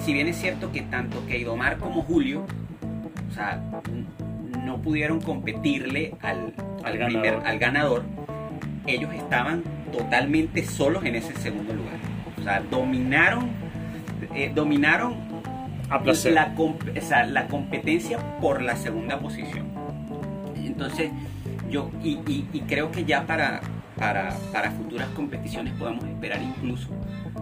si bien es cierto que tanto Keidomar como Julio, o sea, no pudieron competirle al, al, Al primer- ganador. al ganador, ellos estaban totalmente solos en ese segundo lugar. O sea, dominaron, eh, dominaron A placer. la, comp- o sea, la competencia por la segunda posición. Entonces, yo, y, y- y creo que ya para, para, para futuras competiciones podemos esperar incluso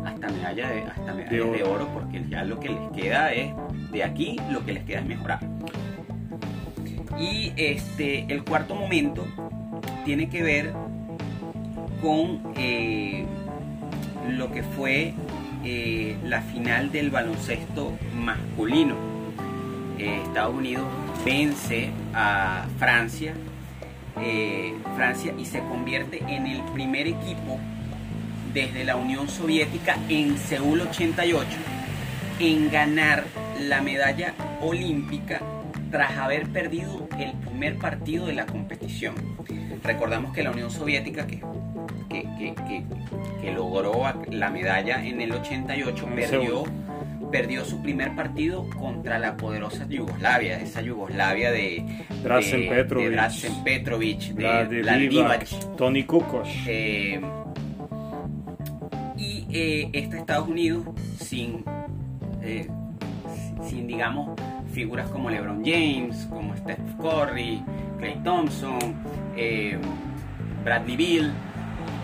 hasta medalla de, hasta medallas de, oro. oro. porque ya lo que les queda es, de aquí, lo que les queda es mejorar. Y este, el cuarto momento tiene que ver con eh, lo que fue eh, la final del baloncesto masculino. Eh, Estados Unidos vence a Francia, Francia y se convierte en el primer equipo desde la Unión Soviética en Seúl 88 en ganar la medalla olímpica tras haber perdido el primer partido de la competición. Recordamos que la Unión Soviética, que, que, que- que- que logró la medalla en el 88, En perdió, perdió su primer partido contra la poderosa Yugoslavia, esa Yugoslavia de Drazen Petrovic. de Drazen Petrovic, de. Tony Kukoc. Eh, y eh, está Estados Unidos sin, eh, sin, digamos, figuras como LeBron James, como Steph Curry, Clay Thompson, eh, Bradley Bill.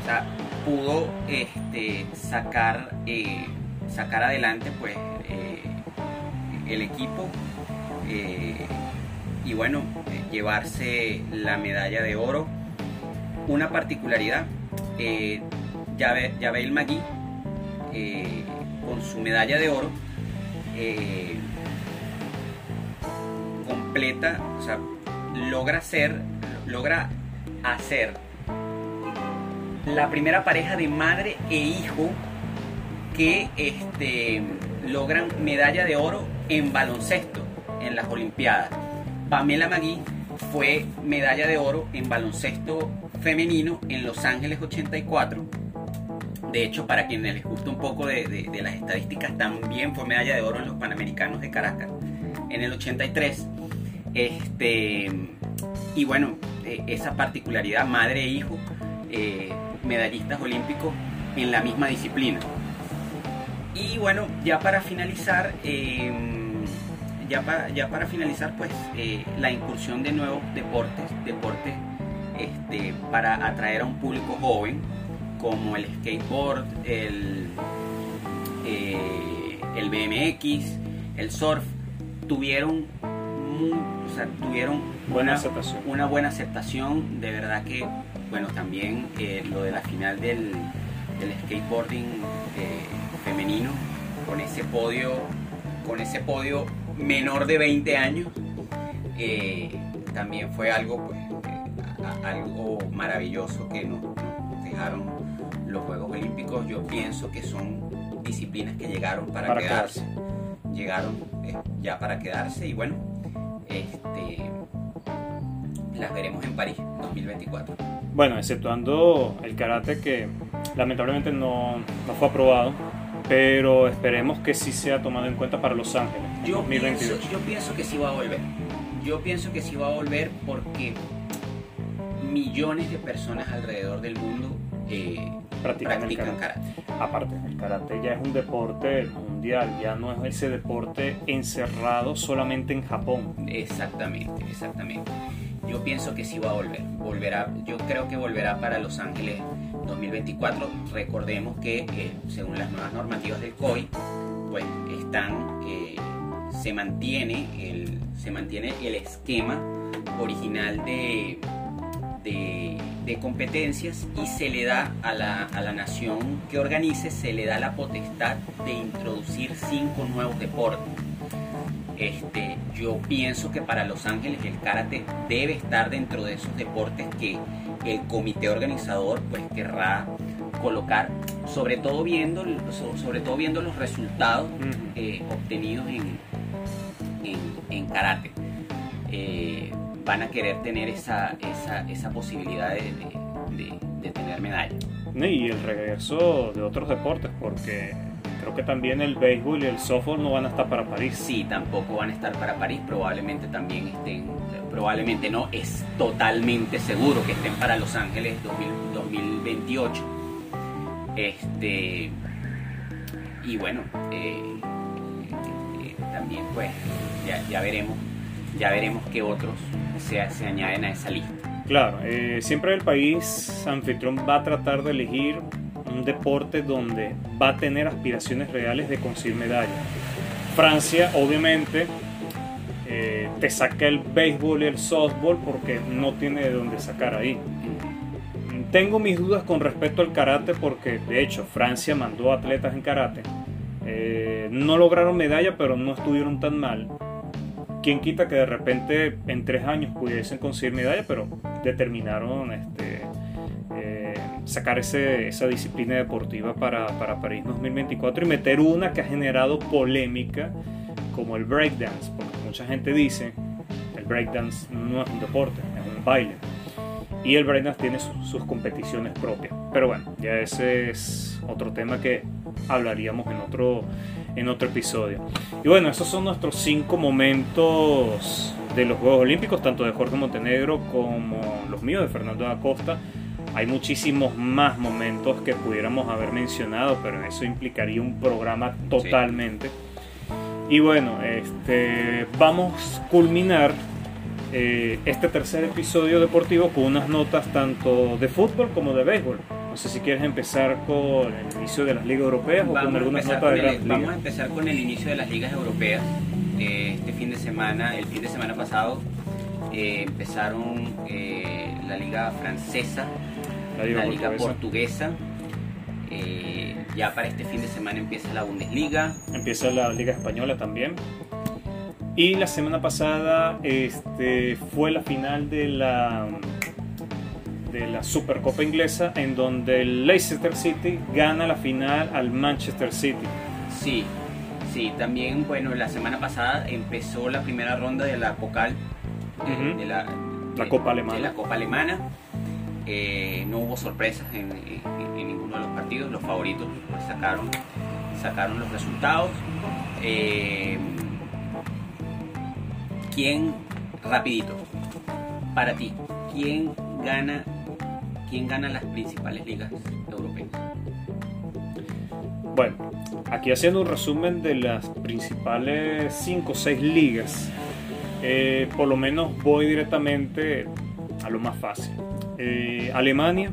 Sea, pudo este, sacar, eh, sacar adelante pues, eh, el equipo eh, y bueno, llevarse la medalla de oro. Una particularidad, eh, Yavel Magui, con su medalla de oro, completa, o sea, logra ser, logra hacer la primera pareja de madre e hijo que este, logran medalla de oro en baloncesto en las Olimpiadas. Pamela Magui fue medalla de oro en baloncesto femenino en Los Ángeles 84. De hecho, para quienes les gusta un poco de, de- las estadísticas, también fue medalla de oro en los Panamericanos de Caracas en el 83. Este, y bueno, eh, esa particularidad, madre e hijo, eh, medallistas olímpicos en la misma disciplina. Y bueno, ya para finalizar, eh, ya, para, ya para finalizar, pues eh, la incursión de nuevos deportes, deportes este, para atraer a un público joven, como el skateboard, el, eh, el BMX, el surf, tuvieron, mu- o sea, tuvieron Buena una- aceptación. una buena aceptación. De verdad que, bueno, también eh, lo de la final del, del skateboarding eh, femenino, con ese podio, con ese podio menor de 20 años, eh, también fue algo, pues, a- algo maravilloso que nos, dejaron los Juegos Olímpicos. Yo pienso que son disciplinas que llegaron para, Para quedarse. Llegaron ya para quedarse y bueno, este, las veremos en París 2024. Bueno, exceptuando el karate que lamentablemente no, no fue aprobado, pero esperemos que sí sea tomado en cuenta para Los Ángeles Yo 2022. pienso, yo pienso que sí va a volver. Yo pienso que sí va a volver porque millones de personas alrededor del mundo eh, Practican practican karate. karate. Aparte, el karate ya es un deporte mundial, ya no es ese deporte encerrado solamente en Japón. Exactamente, exactamente. Yo pienso que sí va a volver. Volverá, yo creo que volverá para Los Ángeles 2024. Recordemos que eh, según las nuevas normativas del COI, pues están, eh, se mantiene el, se mantiene el esquema original de, de, de competencias y se le da a la, a la nación que organice, se le da la potestad de introducir cinco nuevos deportes. Este, yo pienso que para Los Ángeles el karate debe estar dentro de esos deportes que el comité organizador pues querrá colocar, sobre todo viendo, sobre todo viendo los resultados eh, obtenidos en, en, karate. Eh, van a querer tener esa, esa, posibilidad de, tener medalla. Y el regreso de otros deportes, porque creo que también el béisbol y el softball no van a estar para París. Sí, tampoco van a estar para París, probablemente también estén, probablemente no, es totalmente seguro que estén para Los Ángeles 2028. Este, y bueno, eh, eh, también pues ya, veremos, ya veremos qué otros se, se añaden a esa lista. Claro, eh, siempre el país anfitrión va a tratar de elegir un deporte donde va a tener aspiraciones reales de conseguir medallas. Francia, obviamente, eh, te saca el béisbol y el softball porque no tiene de dónde sacar ahí. Tengo mis dudas con respecto al karate porque, de hecho, Francia mandó atletas en karate. Eh, no lograron medalla, pero no estuvieron tan mal. ¿Quién quita que de repente en tres años pudiesen conseguir medalla, pero determinaron este, sacar esa disciplina deportiva para, para París 2024 y meter una que ha generado polémica como el breakdance, porque mucha gente dice el breakdance no es un deporte, es un baile. Y el breakdance tiene sus competiciones propias. Pero bueno, ya ese es otro tema que hablaríamos en otro, en otro episodio. Y bueno, esos son nuestros cinco momentos de los Juegos Olímpicos, tanto de Jorge Montenegro como los míos de Fernando Acosta. Hay muchísimos más momentos que pudiéramos haber mencionado, pero eso implicaría un programa totalmente. Y bueno, este, vamos a culminar eh, este tercer episodio deportivo con unas notas tanto de fútbol como de béisbol. No sé si quieres empezar con el inicio de las ligas europeas o con algunas notas de Vamos a empezar con el inicio de las ligas europeas. Eh, este fin de semana, el fin de semana pasado, eh, empezaron la liga francesa, la liga, portuguesa. ya para este fin de semana empieza la Bundesliga. Empieza la liga española también. Y la semana pasada este, fue la final de la, de la Supercopa inglesa en donde el Leicester City gana la final al Manchester City. Sí, sí, también, bueno, la semana pasada empezó la primera ronda de la Pocal, de, la, Copa Alemana. la Copa Alemana. Eh, no hubo sorpresas en, ninguno de los partidos, los favoritos sacaron, sacaron los resultados. Eh, ¿Quién, rapidito, para ti, quién gana, quién gana las principales ligas europeas? Bueno, aquí haciendo un resumen de las principales 5 o 6 ligas, eh, por lo menos voy directamente a lo más fácil. Eh, Alemania,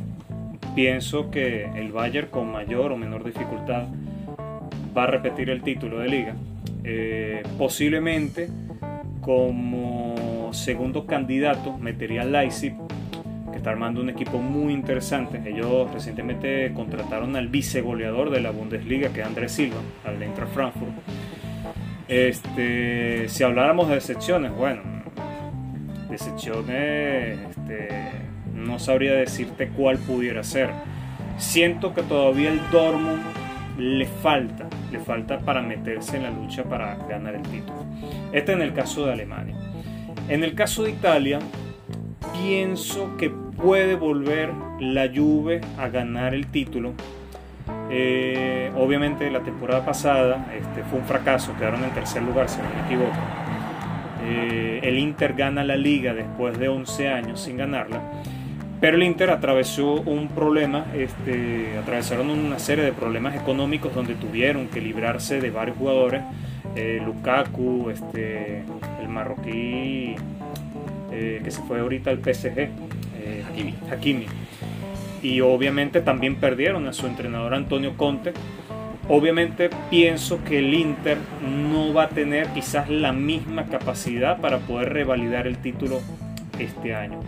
pienso que el Bayern con mayor o menor dificultad va a repetir el título de liga. Eh, posiblemente como segundo candidato metería Leipzig, que está armando un equipo muy interesante. Ellos recientemente contrataron al vice goleador de la Bundesliga, que es Andrés Silva, al Eintracht Frankfurt. Este, si habláramos de decepciones, bueno, decepciones, este, no sabría decirte cuál pudiera ser. Siento que todavía el Dortmund le falta, le falta para meterse en la lucha para ganar el título. Este en el caso de Alemania. En el caso de Italia, pienso que puede volver la Juve a ganar el título. Eh, obviamente la temporada pasada este, fue un fracaso, quedaron en tercer lugar, si no me equivoco. Eh, el Inter gana la liga después de 11 años sin ganarla. Pero el Inter atravesó un problema, este, atravesaron una serie de problemas económicos donde tuvieron que librarse de varios jugadores, eh, Lukaku, este, el marroquí eh, que se fue ahorita al PSG, eh, Hakimi. Hakimi. Y obviamente también perdieron a su entrenador Antonio Conte. Obviamente pienso que el Inter no va a tener quizás la misma capacidad para poder revalidar el título este año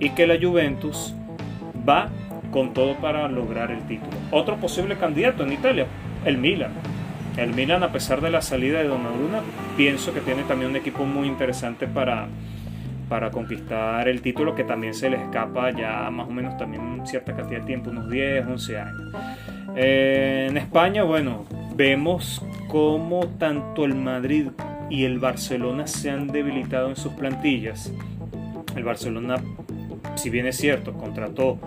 y que la Juventus va con todo para lograr el título. Otro posible candidato en Italia, el Milan. el Milan, a pesar de la salida de Donnarumma, pienso que tiene también un equipo muy interesante para, para conquistar el título que también se le escapa ya más o menos también cierta cantidad de tiempo, unos 10, 11 años. Eh, en España, bueno, vemos cómo tanto el Madrid y el Barcelona se han debilitado en sus plantillas. El Barcelona, si bien es cierto, contrató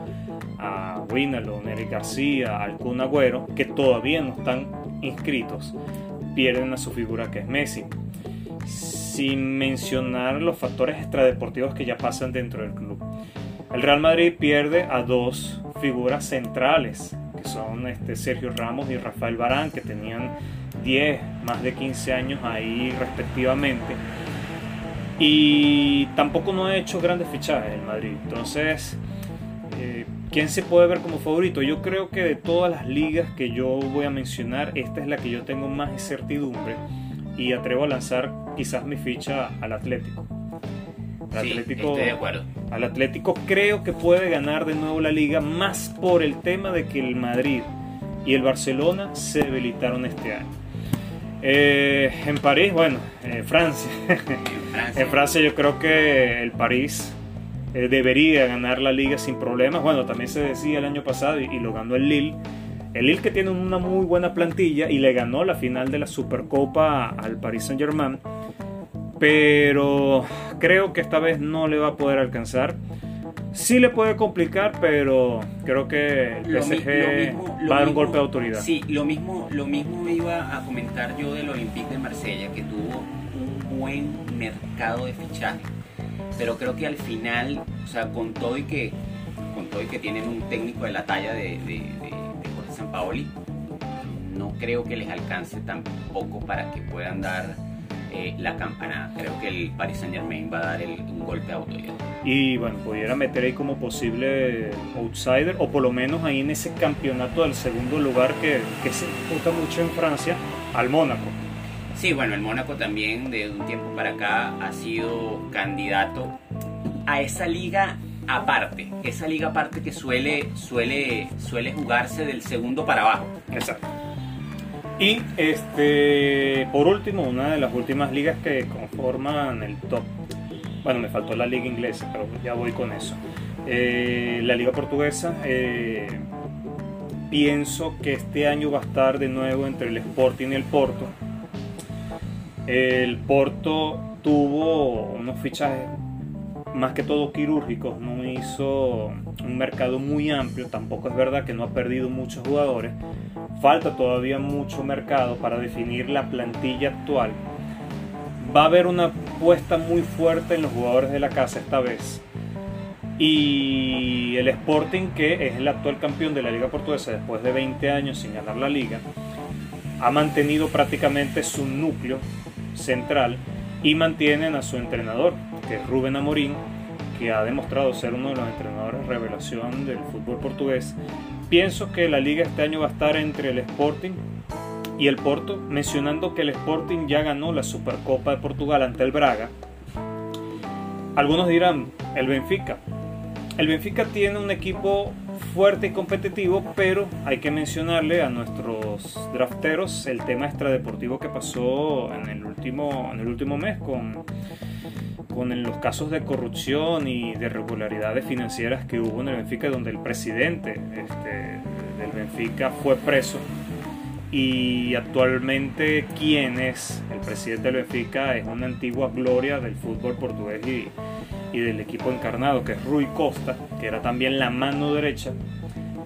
a Winalon, Eric García, al Kun Agüero, que todavía no están inscritos, pierden a su figura que es Messi sin mencionar los factores extradeportivos que ya pasan dentro del club. El Real Madrid pierde a dos figuras centrales, que son este Sergio Ramos y Rafael Barán, que tenían 10, más de 15 años ahí respectivamente. Y tampoco no ha hecho grandes fichajes el Madrid. Entonces, eh, ¿quién se puede ver como favorito? Yo creo que de todas las ligas que yo voy a mencionar, esta es la que yo tengo más incertidumbre y atrevo a lanzar quizás mi ficha al Atlético. Atlético, de acuerdo. Al Atlético creo que puede ganar de nuevo la liga más por el tema de que el Madrid y el Barcelona se debilitaron este año. Eh, en París, bueno, eh, [laughs] Francia. En Francia. yo creo que el París eh, debería ganar la liga sin problemas. Bueno, también se decía el año pasado y, y lo ganó el Lille el Lille que tiene una muy buena plantilla y le ganó la final de la Supercopa al Paris Saint Germain. Pero creo que esta vez no le va a poder alcanzar. Sí le puede complicar, pero creo que el PSG va a dar un golpe de autoridad. Sí, lo mismo, lo mismo iba a comentar yo del Olympique de Marsella, que tuvo un buen mercado de fichaje. Pero creo que al final, o sea, con todo y que, con todo y que tienen un técnico de la talla de San Paoli, no creo que les alcance tampoco para que puedan dar eh, la campanada. Creo que el Paris Saint Germain va a dar un golpe de autoridad. Y bueno, pudiera meter ahí como posible outsider, o por lo menos ahí en ese campeonato del segundo lugar que, que se disputa mucho en Francia, al Mónaco. Sí, bueno, el Mónaco también de un tiempo para acá ha sido candidato a esa liga aparte, esa liga aparte que suele, suele, suele jugarse del segundo para abajo. Exacto. Y este, por último, una de las últimas ligas que conforman el top. Bueno, me faltó la liga inglesa, pero ya voy con eso. Eh, la liga portuguesa, eh, pienso que este año va a estar de nuevo entre el Sporting y el Porto. El Porto tuvo unos fichajes más que todo quirúrgicos, no hizo un mercado muy amplio, tampoco es verdad que no ha perdido muchos jugadores, falta todavía mucho mercado para definir la plantilla actual. Va a haber una apuesta muy fuerte en los jugadores de la casa esta vez. Y el Sporting, que es el actual campeón de la Liga Portuguesa después de 20 años sin ganar la liga, ha mantenido prácticamente su núcleo central y mantienen a su entrenador, que es Rubén Amorín, que ha demostrado ser uno de los entrenadores revelación del fútbol portugués. Pienso que la liga este año va a estar entre el Sporting y el Porto, mencionando que el Sporting ya ganó la Supercopa de Portugal ante el Braga. Algunos dirán, el Benfica. El Benfica tiene un equipo fuerte y competitivo, pero hay que mencionarle a nuestros drafteros el tema extradeportivo que pasó en el último, en el último mes con con los casos de corrupción y de irregularidades financieras que hubo en el Benfica, donde el presidente este, del Benfica fue preso. Y actualmente, ¿quién es el presidente del Benfica? Es una antigua gloria del fútbol portugués y, y del equipo encarnado, que es Rui Costa, que era también la mano derecha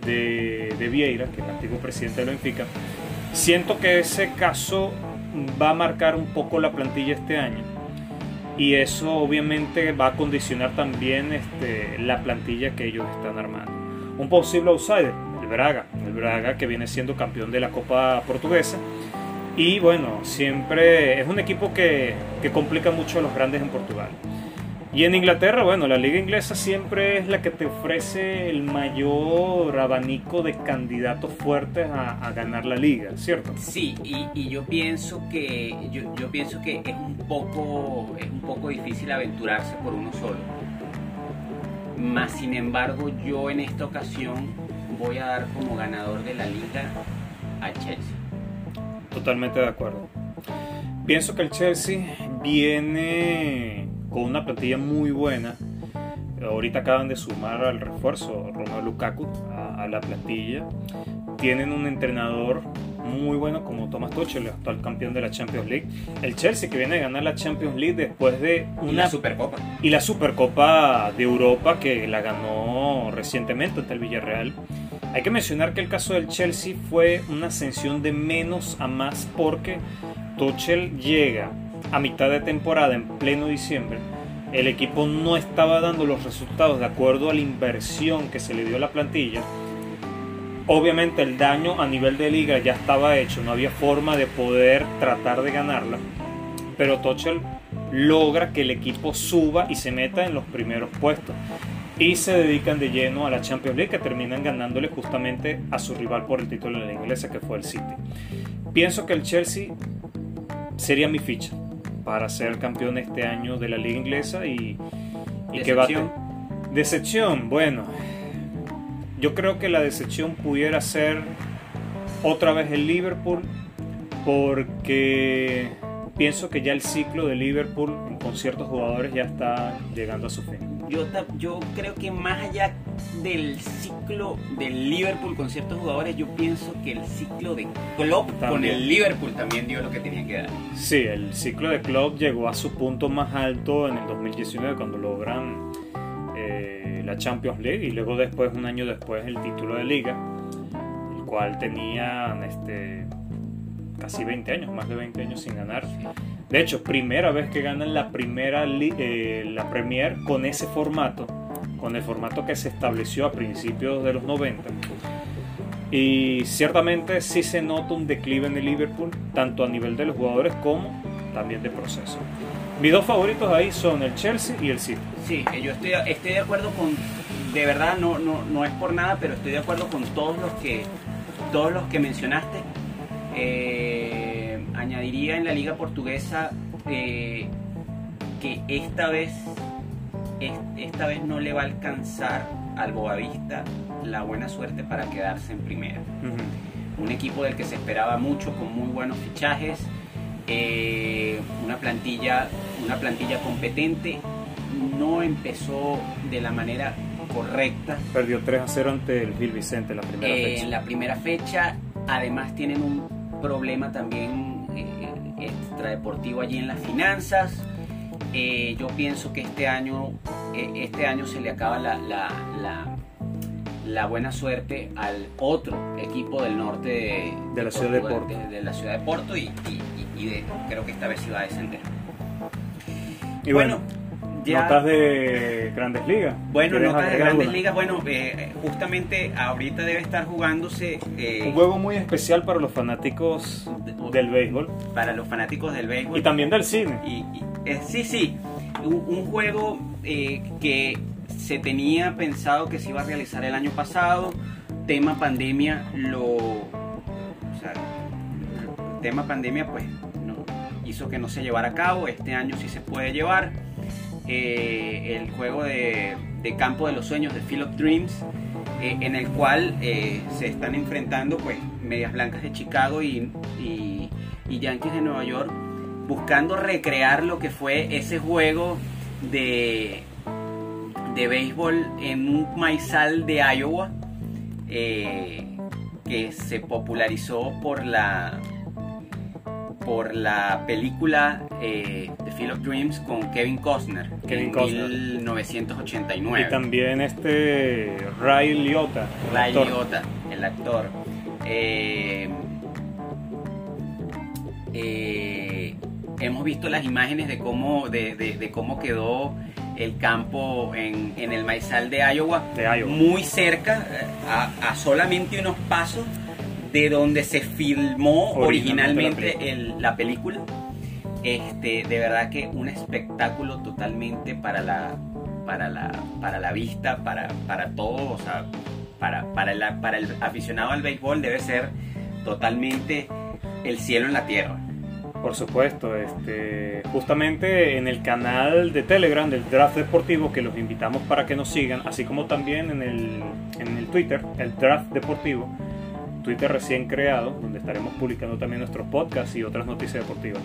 de, de Vieira, que es el antiguo presidente del Benfica. Siento que ese caso va a marcar un poco la plantilla este año y eso obviamente va a condicionar también este, la plantilla que ellos están armando. Un posible outsider, el Braga, el Braga que viene siendo campeón de la Copa Portuguesa. Y bueno, siempre es un equipo que, que complica mucho a los grandes en Portugal. Y en Inglaterra, bueno, la liga inglesa siempre es la que te ofrece el mayor abanico de candidatos fuertes a, ganar la liga, ¿cierto? Sí, y, yo pienso que yo, yo, pienso que es un poco es un poco difícil aventurarse por uno solo. Más sin embargo, yo en esta ocasión voy a dar como ganador de la liga a Chelsea. Totalmente de acuerdo. Pienso que el Chelsea viene con una plantilla muy buena. Ahorita acaban de sumar al refuerzo Romeo Lukaku a, a la plantilla. Tienen un entrenador muy bueno como Thomas Tuchel, el actual campeón de la Champions League. El Chelsea que viene a ganar la Champions League después de Y una la Supercopa. y la Supercopa de Europa que la ganó recientemente ante el Villarreal. Hay que mencionar que el caso del Chelsea fue una ascensión de menos a más porque Tuchel llega a mitad de temporada en pleno diciembre. El equipo no estaba dando los resultados de acuerdo a la inversión que se le dio a la plantilla. Obviamente el daño a nivel de liga ya estaba hecho, no había forma de poder tratar de ganarla. Pero Tuchel logra que el equipo suba y se meta en los primeros puestos. Y se dedican de lleno a la Champions League que terminan ganándole justamente a su rival por el título de la inglesa que fue el City. Pienso que el Chelsea sería mi ficha para ser campeón este año de la liga inglesa y, y que va a Decepción. te- Decepción, bueno. Yo creo que la decepción pudiera ser otra vez el Liverpool porque pienso que ya el ciclo de Liverpool con ciertos jugadores ya está llegando a su fin. Yo, yo creo que más allá del ciclo del Liverpool con ciertos jugadores, yo pienso que el ciclo de Klopp con el Liverpool también dio lo que tenía que dar. Sí, el ciclo de Klopp llegó a su punto más alto en el 2019 cuando logran eh, la Champions League y luego después, un año después, el título de liga, el cual tenían este, casi 20 años, más de 20 años sin ganar. De hecho, primera vez que ganan la primera eh, la Premier con ese formato, con el formato que se estableció a principios de los 90. Y ciertamente sí se nota un declive en el Liverpool, tanto a nivel de los jugadores como también de proceso. Mis dos favoritos ahí son el Chelsea y el City. Sí, yo estoy, estoy de acuerdo con, de verdad no, no, no es por nada, pero estoy de acuerdo con todos los que, todos los que mencionaste. Eh, añadiría en la liga portuguesa eh, que esta vez, es- esta vez no le va a alcanzar al Boavista la buena suerte para quedarse en primera un equipo del que se esperaba mucho, con muy buenos fichajes, eh, una plantilla, una plantilla competente, no empezó de la manera correcta Perdió 3 a 0 ante el Gil Vicente en la primera eh, fecha. en la primera fecha. Además tienen un problema también eh, extradeportivo allí en las finanzas. Eh, yo pienso que este año, eh, este año se le acaba la, la- la- la buena suerte al otro equipo del norte de, De la ciudad de Porto. de, de la ciudad de Porto y, creo que esta vez sí va a descender. Y bueno, ya- notas de Grandes Ligas. bueno, ¿Quieres notas de grandes alguna? ligas. Bueno, eh, justamente ahorita debe estar jugándose eh, Un juego muy especial para los fanáticos del béisbol para los fanáticos del béisbol. y también del cine. Y- y- eh, sí, sí, un, un juego que se tenía pensado que se iba a realizar el año pasado, tema pandemia lo... O sea, el tema pandemia pues no, hizo que no se llevara a cabo, este año sí se puede llevar. Eh, el juego de, Campo de los Sueños de Field of Dreams, eh, en el cual eh, se están enfrentando pues Medias Blancas de Chicago y, y- y Yankees de Nueva York, buscando recrear lo que fue ese juego de, de béisbol en un maizal de Iowa, que se popularizó por la por la película eh, The Field of Dreams con Kevin Costner Kevin en Costner. 1989. Y también este Ray Liotta, el Ray actor. Liotta, el actor. Eh, eh, hemos visto las imágenes de cómo, de, de- de cómo quedó el campo en, en el maizal de Iowa, De Iowa. muy cerca, a, a solamente unos pasos de donde se filmó Originalmente originalmente el- la película. Este, de verdad que un espectáculo totalmente para la, para la, para la vista, para, para todo, o sea, para, para, la- para el aficionado al béisbol debe ser totalmente el cielo en la tierra. Por supuesto, este, justamente en el canal de Telegram del Draft Deportivo, que los invitamos para que nos sigan, así como también en el, en el Twitter, el Draft Deportivo, Twitter recién creado, donde estaremos publicando también nuestros podcasts y otras noticias deportivas.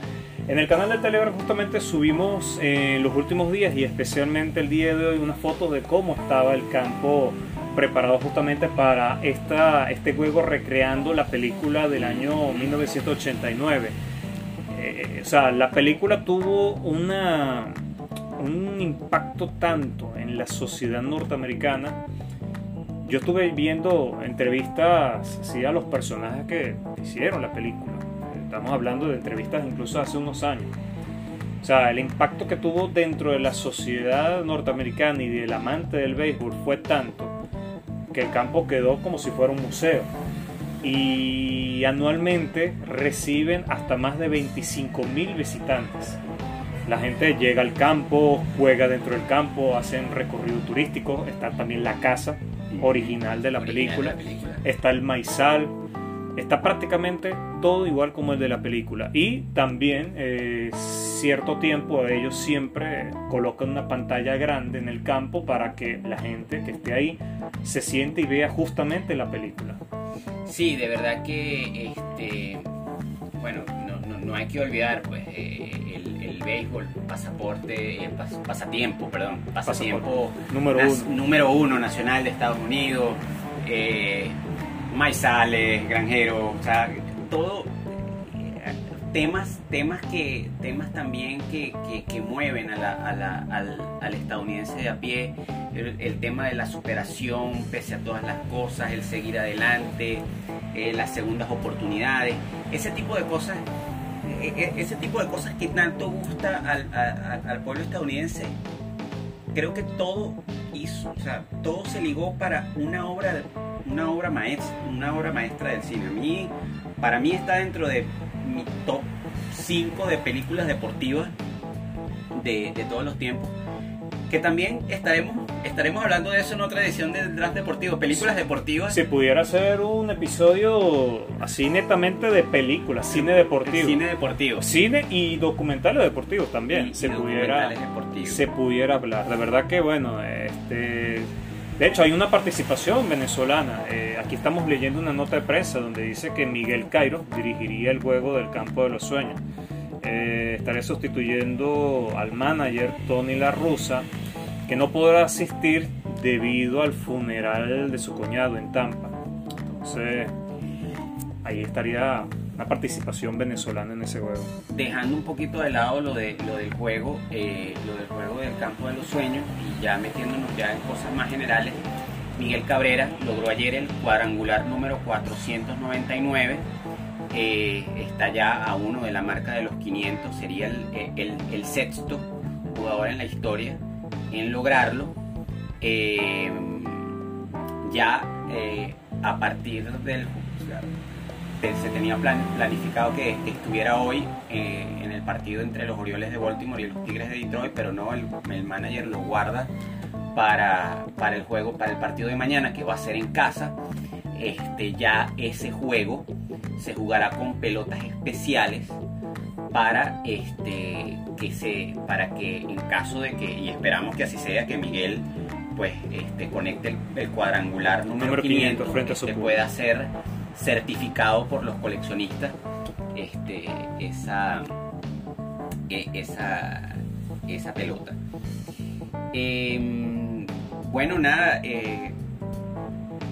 En el canal de Telegram justamente subimos en los últimos días y especialmente el día de hoy una foto de cómo estaba el campo preparado justamente para esta, este juego recreando la película del año 1989. Eh, o sea, la película tuvo una, un impacto tanto en la sociedad norteamericana. Yo estuve viendo entrevistas a los personajes que hicieron la película. Estamos hablando de entrevistas incluso hace unos años. O sea, el impacto que tuvo dentro de la sociedad norteamericana y del amante del béisbol fue tanto que el campo quedó como si fuera un museo. Y anualmente reciben hasta más de 25 mil visitantes. La gente llega al campo, juega dentro del campo, hacen recorrido turístico, está también la casa original de la, película, está el maizal, está prácticamente todo igual como el de la película. Y también eh, cierto tiempo ellos siempre colocan una pantalla grande en el campo para que la gente que esté ahí se siente y vea justamente la película. Sí, de verdad que este bueno, no, hay que olvidar pues eh, el, béisbol, pasaporte, pasatiempo, perdón, pasatiempo número, uno. número uno nacional de Estados Unidos, eh, maizales, granjeros, o sea, todo temas, temas, que, temas también que, mueven al, estadounidense de a pie, el, tema de la superación pese a todas las cosas, el seguir adelante, eh, las segundas oportunidades, ese tipo de cosas, ese tipo de cosas que tanto gusta al, pueblo estadounidense, creo que todo hizo, o sea, todo se ligó para una obra, una obra maestra, una obra maestra del cine. A mí, para mí está dentro de mi top 5 de películas deportivas de, todos los tiempos. Que también estaremos, estaremos hablando de eso en otra edición del Draft Deportivo, películas deportivas. Si pudiera hacer un episodio así netamente de películas, cine deportivo. Cine deportivo. Cine y documentales deportivos también. se, pudiera, se pudiera hablar. De verdad que bueno, este de hecho, hay una participación venezolana. Eh, aquí estamos leyendo una nota de prensa donde dice que Miguel Cairo dirigiría el juego del campo de los sueños. Eh, estaría sustituyendo al manager Tony La Russa, que no podrá asistir debido al funeral de su cuñado en Tampa. Entonces, ahí estaría una participación venezolana en ese juego. Dejando un poquito de lado lo, de, lo del juego, eh, lo del juego del campo de los sueños y ya metiéndonos ya en cosas más generales, Miguel Cabrera logró ayer el cuadrangular número 499. Eh, está ya a uno de la marca de los 500, sería el, el, sexto jugador en la historia en lograrlo. Eh, ya a partir del se tenía planificado que, estuviera hoy eh, en el partido entre los Orioles de Baltimore y los Tigres de Detroit, pero no, el, manager lo guarda para, para, el juego, para el partido de mañana, que va a ser en casa. Este, ya ese juego se jugará con pelotas especiales para este que se para que en caso de que y esperamos que así sea que Miguel pues este conecte el, cuadrangular número, 500, frente a su este, pueda hacer certificado por los coleccionistas este, esa, e, esa, esa pelota. Em, bueno, nada, eh,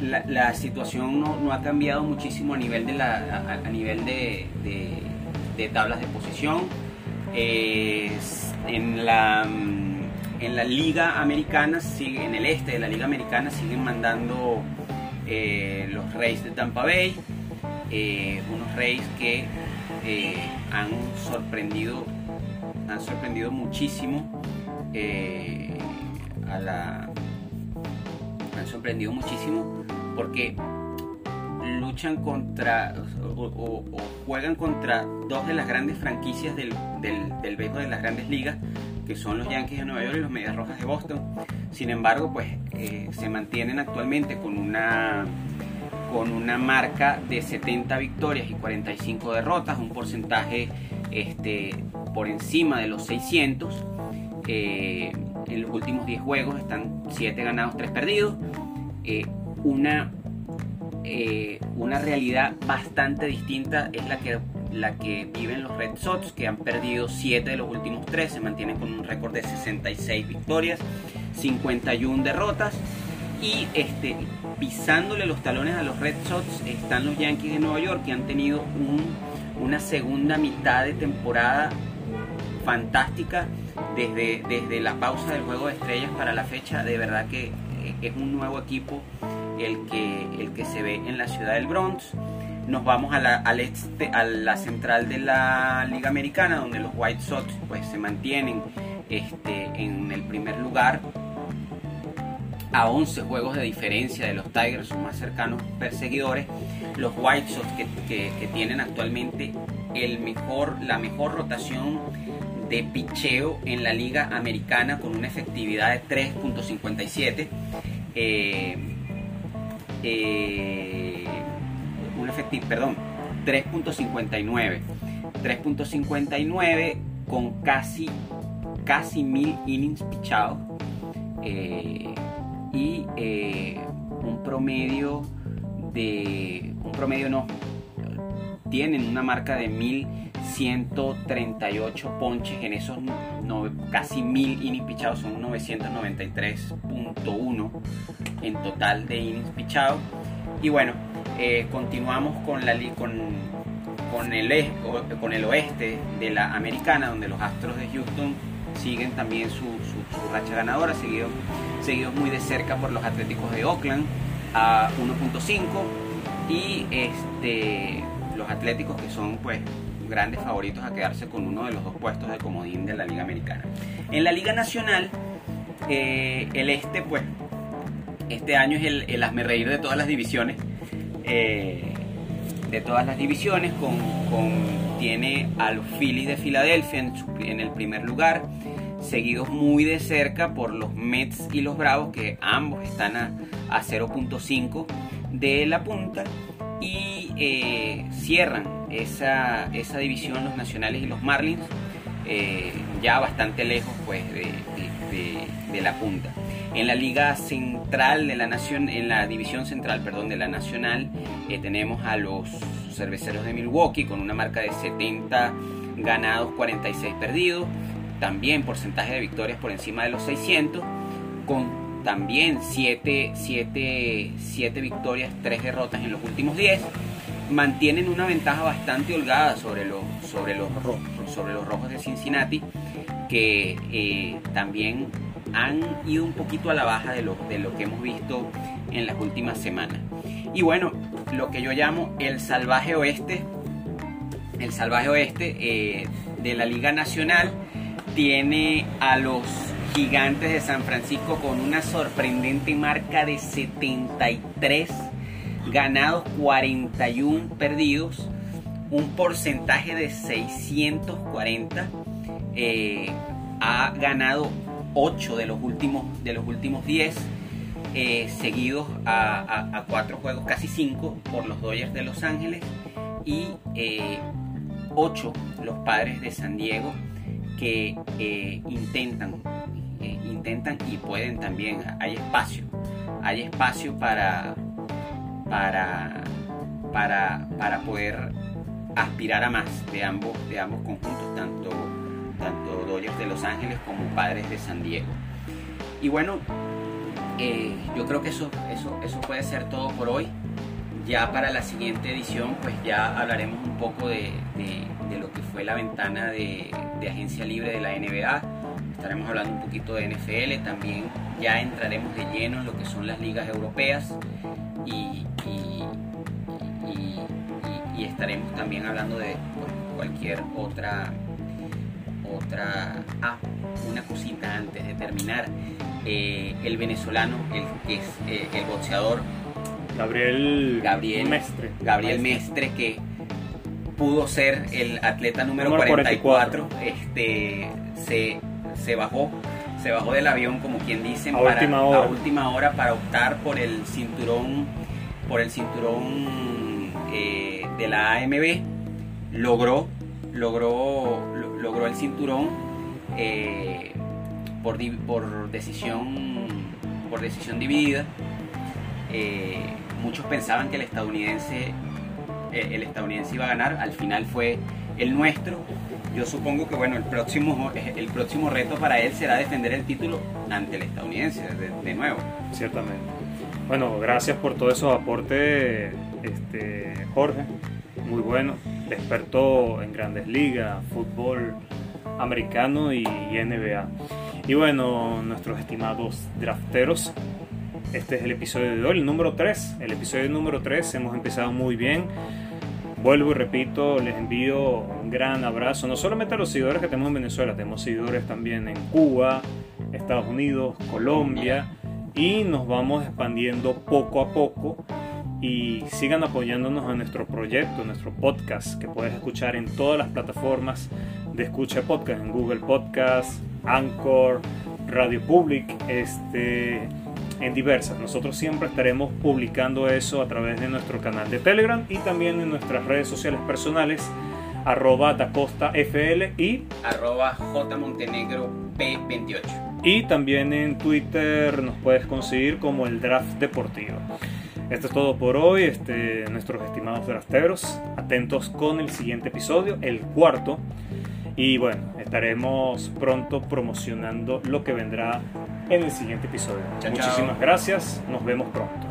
la, situación no, ha cambiado muchísimo a nivel de, la, a, nivel de, de, tablas de posición. en, la, en la liga americana, en el este de la liga americana siguen mandando eh, los Reyes de Tampa Bay, eh, unos Reyes que eh, han sorprendido, han sorprendido muchísimo a la, han sorprendido muchísimo porque luchan contra o, juegan contra dos de las grandes franquicias del, del, del de las grandes ligas que son los Yankees de Nueva York y los Medias Rojas de Boston. Sin embargo, pues eh, se mantienen actualmente con una con una marca de 70 victorias y 45 derrotas, un porcentaje este, por encima de los 600. Eh, en los últimos 10 juegos están 7 ganados, 3 perdidos. Eh, una eh, una realidad bastante distinta es la que, la que viven los Red Sox, que han perdido 7 de los últimos 3, se mantienen con un récord de 66 victorias, 51 derrotas. Y este, pisándole los talones a los Red Sox están los Yankees de Nueva York, que han tenido una segunda mitad de temporada fantástica desde, desde la pausa del juego de estrellas para la fecha. De verdad que eh, es un nuevo equipo el que, el que se ve en la ciudad del Bronx. Nos vamos a la, al este, a la central de la Liga Americana, donde los White Sox pues, se mantienen este, en el primer lugar a 11 juegos de diferencia de los Tigers, sus más cercanos perseguidores. Los White Sox que, que, tienen actualmente el mejor, la mejor rotación de picheo en la liga americana con una efectividad de 3.57. Eh, eh, un efectivo, perdón, 3.59. 3.59 con casi casi mil innings pichados eh, y eh, un promedio de un promedio no tienen una marca de 1138 ponches en esos casi mil innings pichados son 993.1 en total de innings pichados. Y bueno eh, continuamos con la con, con el con el oeste de la americana donde los Astros de Houston siguen también su, su, racha ganadora seguidos seguidos muy de cerca por los Atléticos de Oakland a 1.5 y este los Atléticos que son pues grandes favoritos a quedarse con uno de los dos puestos de comodín de la Liga Americana. En la Liga Nacional, eh, el este, pues, este año es el, el reír de todas las divisiones. Eh, de todas las divisiones, con, tiene a los Phillies de Filadelfia en, el primer lugar, seguidos muy de cerca por los Mets y los Bravos, que ambos están a, a 0.5 de la punta, y eh, cierran esa, esa división, los nacionales y los Marlins, eh, ya bastante lejos pues, de, la punta. En la liga central de la nación, en la división central, perdón, de la nacional, eh, tenemos a los cerveceros de Milwaukee con una marca de 70 ganados, 46 perdidos, también porcentaje de victorias por encima de los 600, con también 7, 7, 7 victorias, 3 derrotas en los últimos 10 mantienen una ventaja bastante holgada sobre los, sobre los, sobre los rojos de Cincinnati, que eh, también han ido un poquito a la baja de lo, de lo que hemos visto en las últimas semanas. Y bueno, lo que yo llamo el salvaje oeste, el salvaje oeste eh, de la Liga Nacional, tiene a los gigantes de San Francisco con una sorprendente marca de 73 ganados 41 perdidos, un porcentaje de 640, eh, ha ganado 8 de los últimos, de los últimos 10, eh, seguidos a, 4 juegos, casi 5 por los Dodgers de Los Ángeles y 8 eh, los padres de San Diego que intentan, intentan y pueden también, hay espacio, hay espacio para, para, para, para poder aspirar a más de ambos, de ambos conjuntos, tanto, tanto Dodgers de Los Ángeles como Padres de San Diego. Y bueno, eh, yo creo que eso, eso, eso puede ser todo por hoy. Ya para la siguiente edición, pues ya hablaremos un poco de, de, lo que fue la ventana de, de agencia libre de la NBA. Estaremos hablando un poquito de NFL, también ya entraremos de lleno en lo que son las ligas europeas y, y, estaremos también hablando de cualquier otra otra ah, una cosita antes de terminar. Eh, el venezolano el que es eh, el boxeador Gabriel Gabriel Mestre. Gabriel Mestre. Que pudo ser el atleta número, 44, este se, se bajó se bajó del avión como quien dice a última hora. a última hora para optar por el cinturón por el cinturón eh, de la AMB, logró, logró, logró el cinturón eh, por, por, decisión, por decisión dividida. Eh, muchos pensaban que el estadounidense, el estadounidense iba a ganar, al final fue el nuestro. Yo supongo que bueno, el próximo, el próximo reto para él será defender el título ante el estadounidense de, nuevo. Ciertamente. Bueno, gracias por todos esos aportes, este, Jorge. Muy bueno. Experto en grandes ligas, fútbol americano y NBA. Y bueno, nuestros estimados drafteros, este es el episodio de hoy, el número 3. El episodio número 3 hemos empezado muy bien. Vuelvo y repito, les envío un gran abrazo, no solamente a los seguidores que tenemos en Venezuela, tenemos seguidores también en Cuba, Estados Unidos, Colombia, y nos vamos expandiendo poco a poco. Y sigan apoyándonos en nuestro proyecto, nuestro podcast, que puedes escuchar en todas las plataformas de escucha podcast, en Google Podcast, Anchor, Radio Public, este, en diversas. Nosotros siempre estaremos publicando eso a través de nuestro canal de Telegram y también en nuestras redes sociales personales arroba FL y arroba Montenegro P28. Y también en Twitter nos puedes conseguir como el Draft Deportivo. Esto es todo por hoy, este, nuestros estimados drafteros. Atentos con el siguiente episodio, el cuarto. Y bueno, estaremos pronto promocionando lo que vendrá en el siguiente episodio. Muchísimas gracias, nos vemos pronto.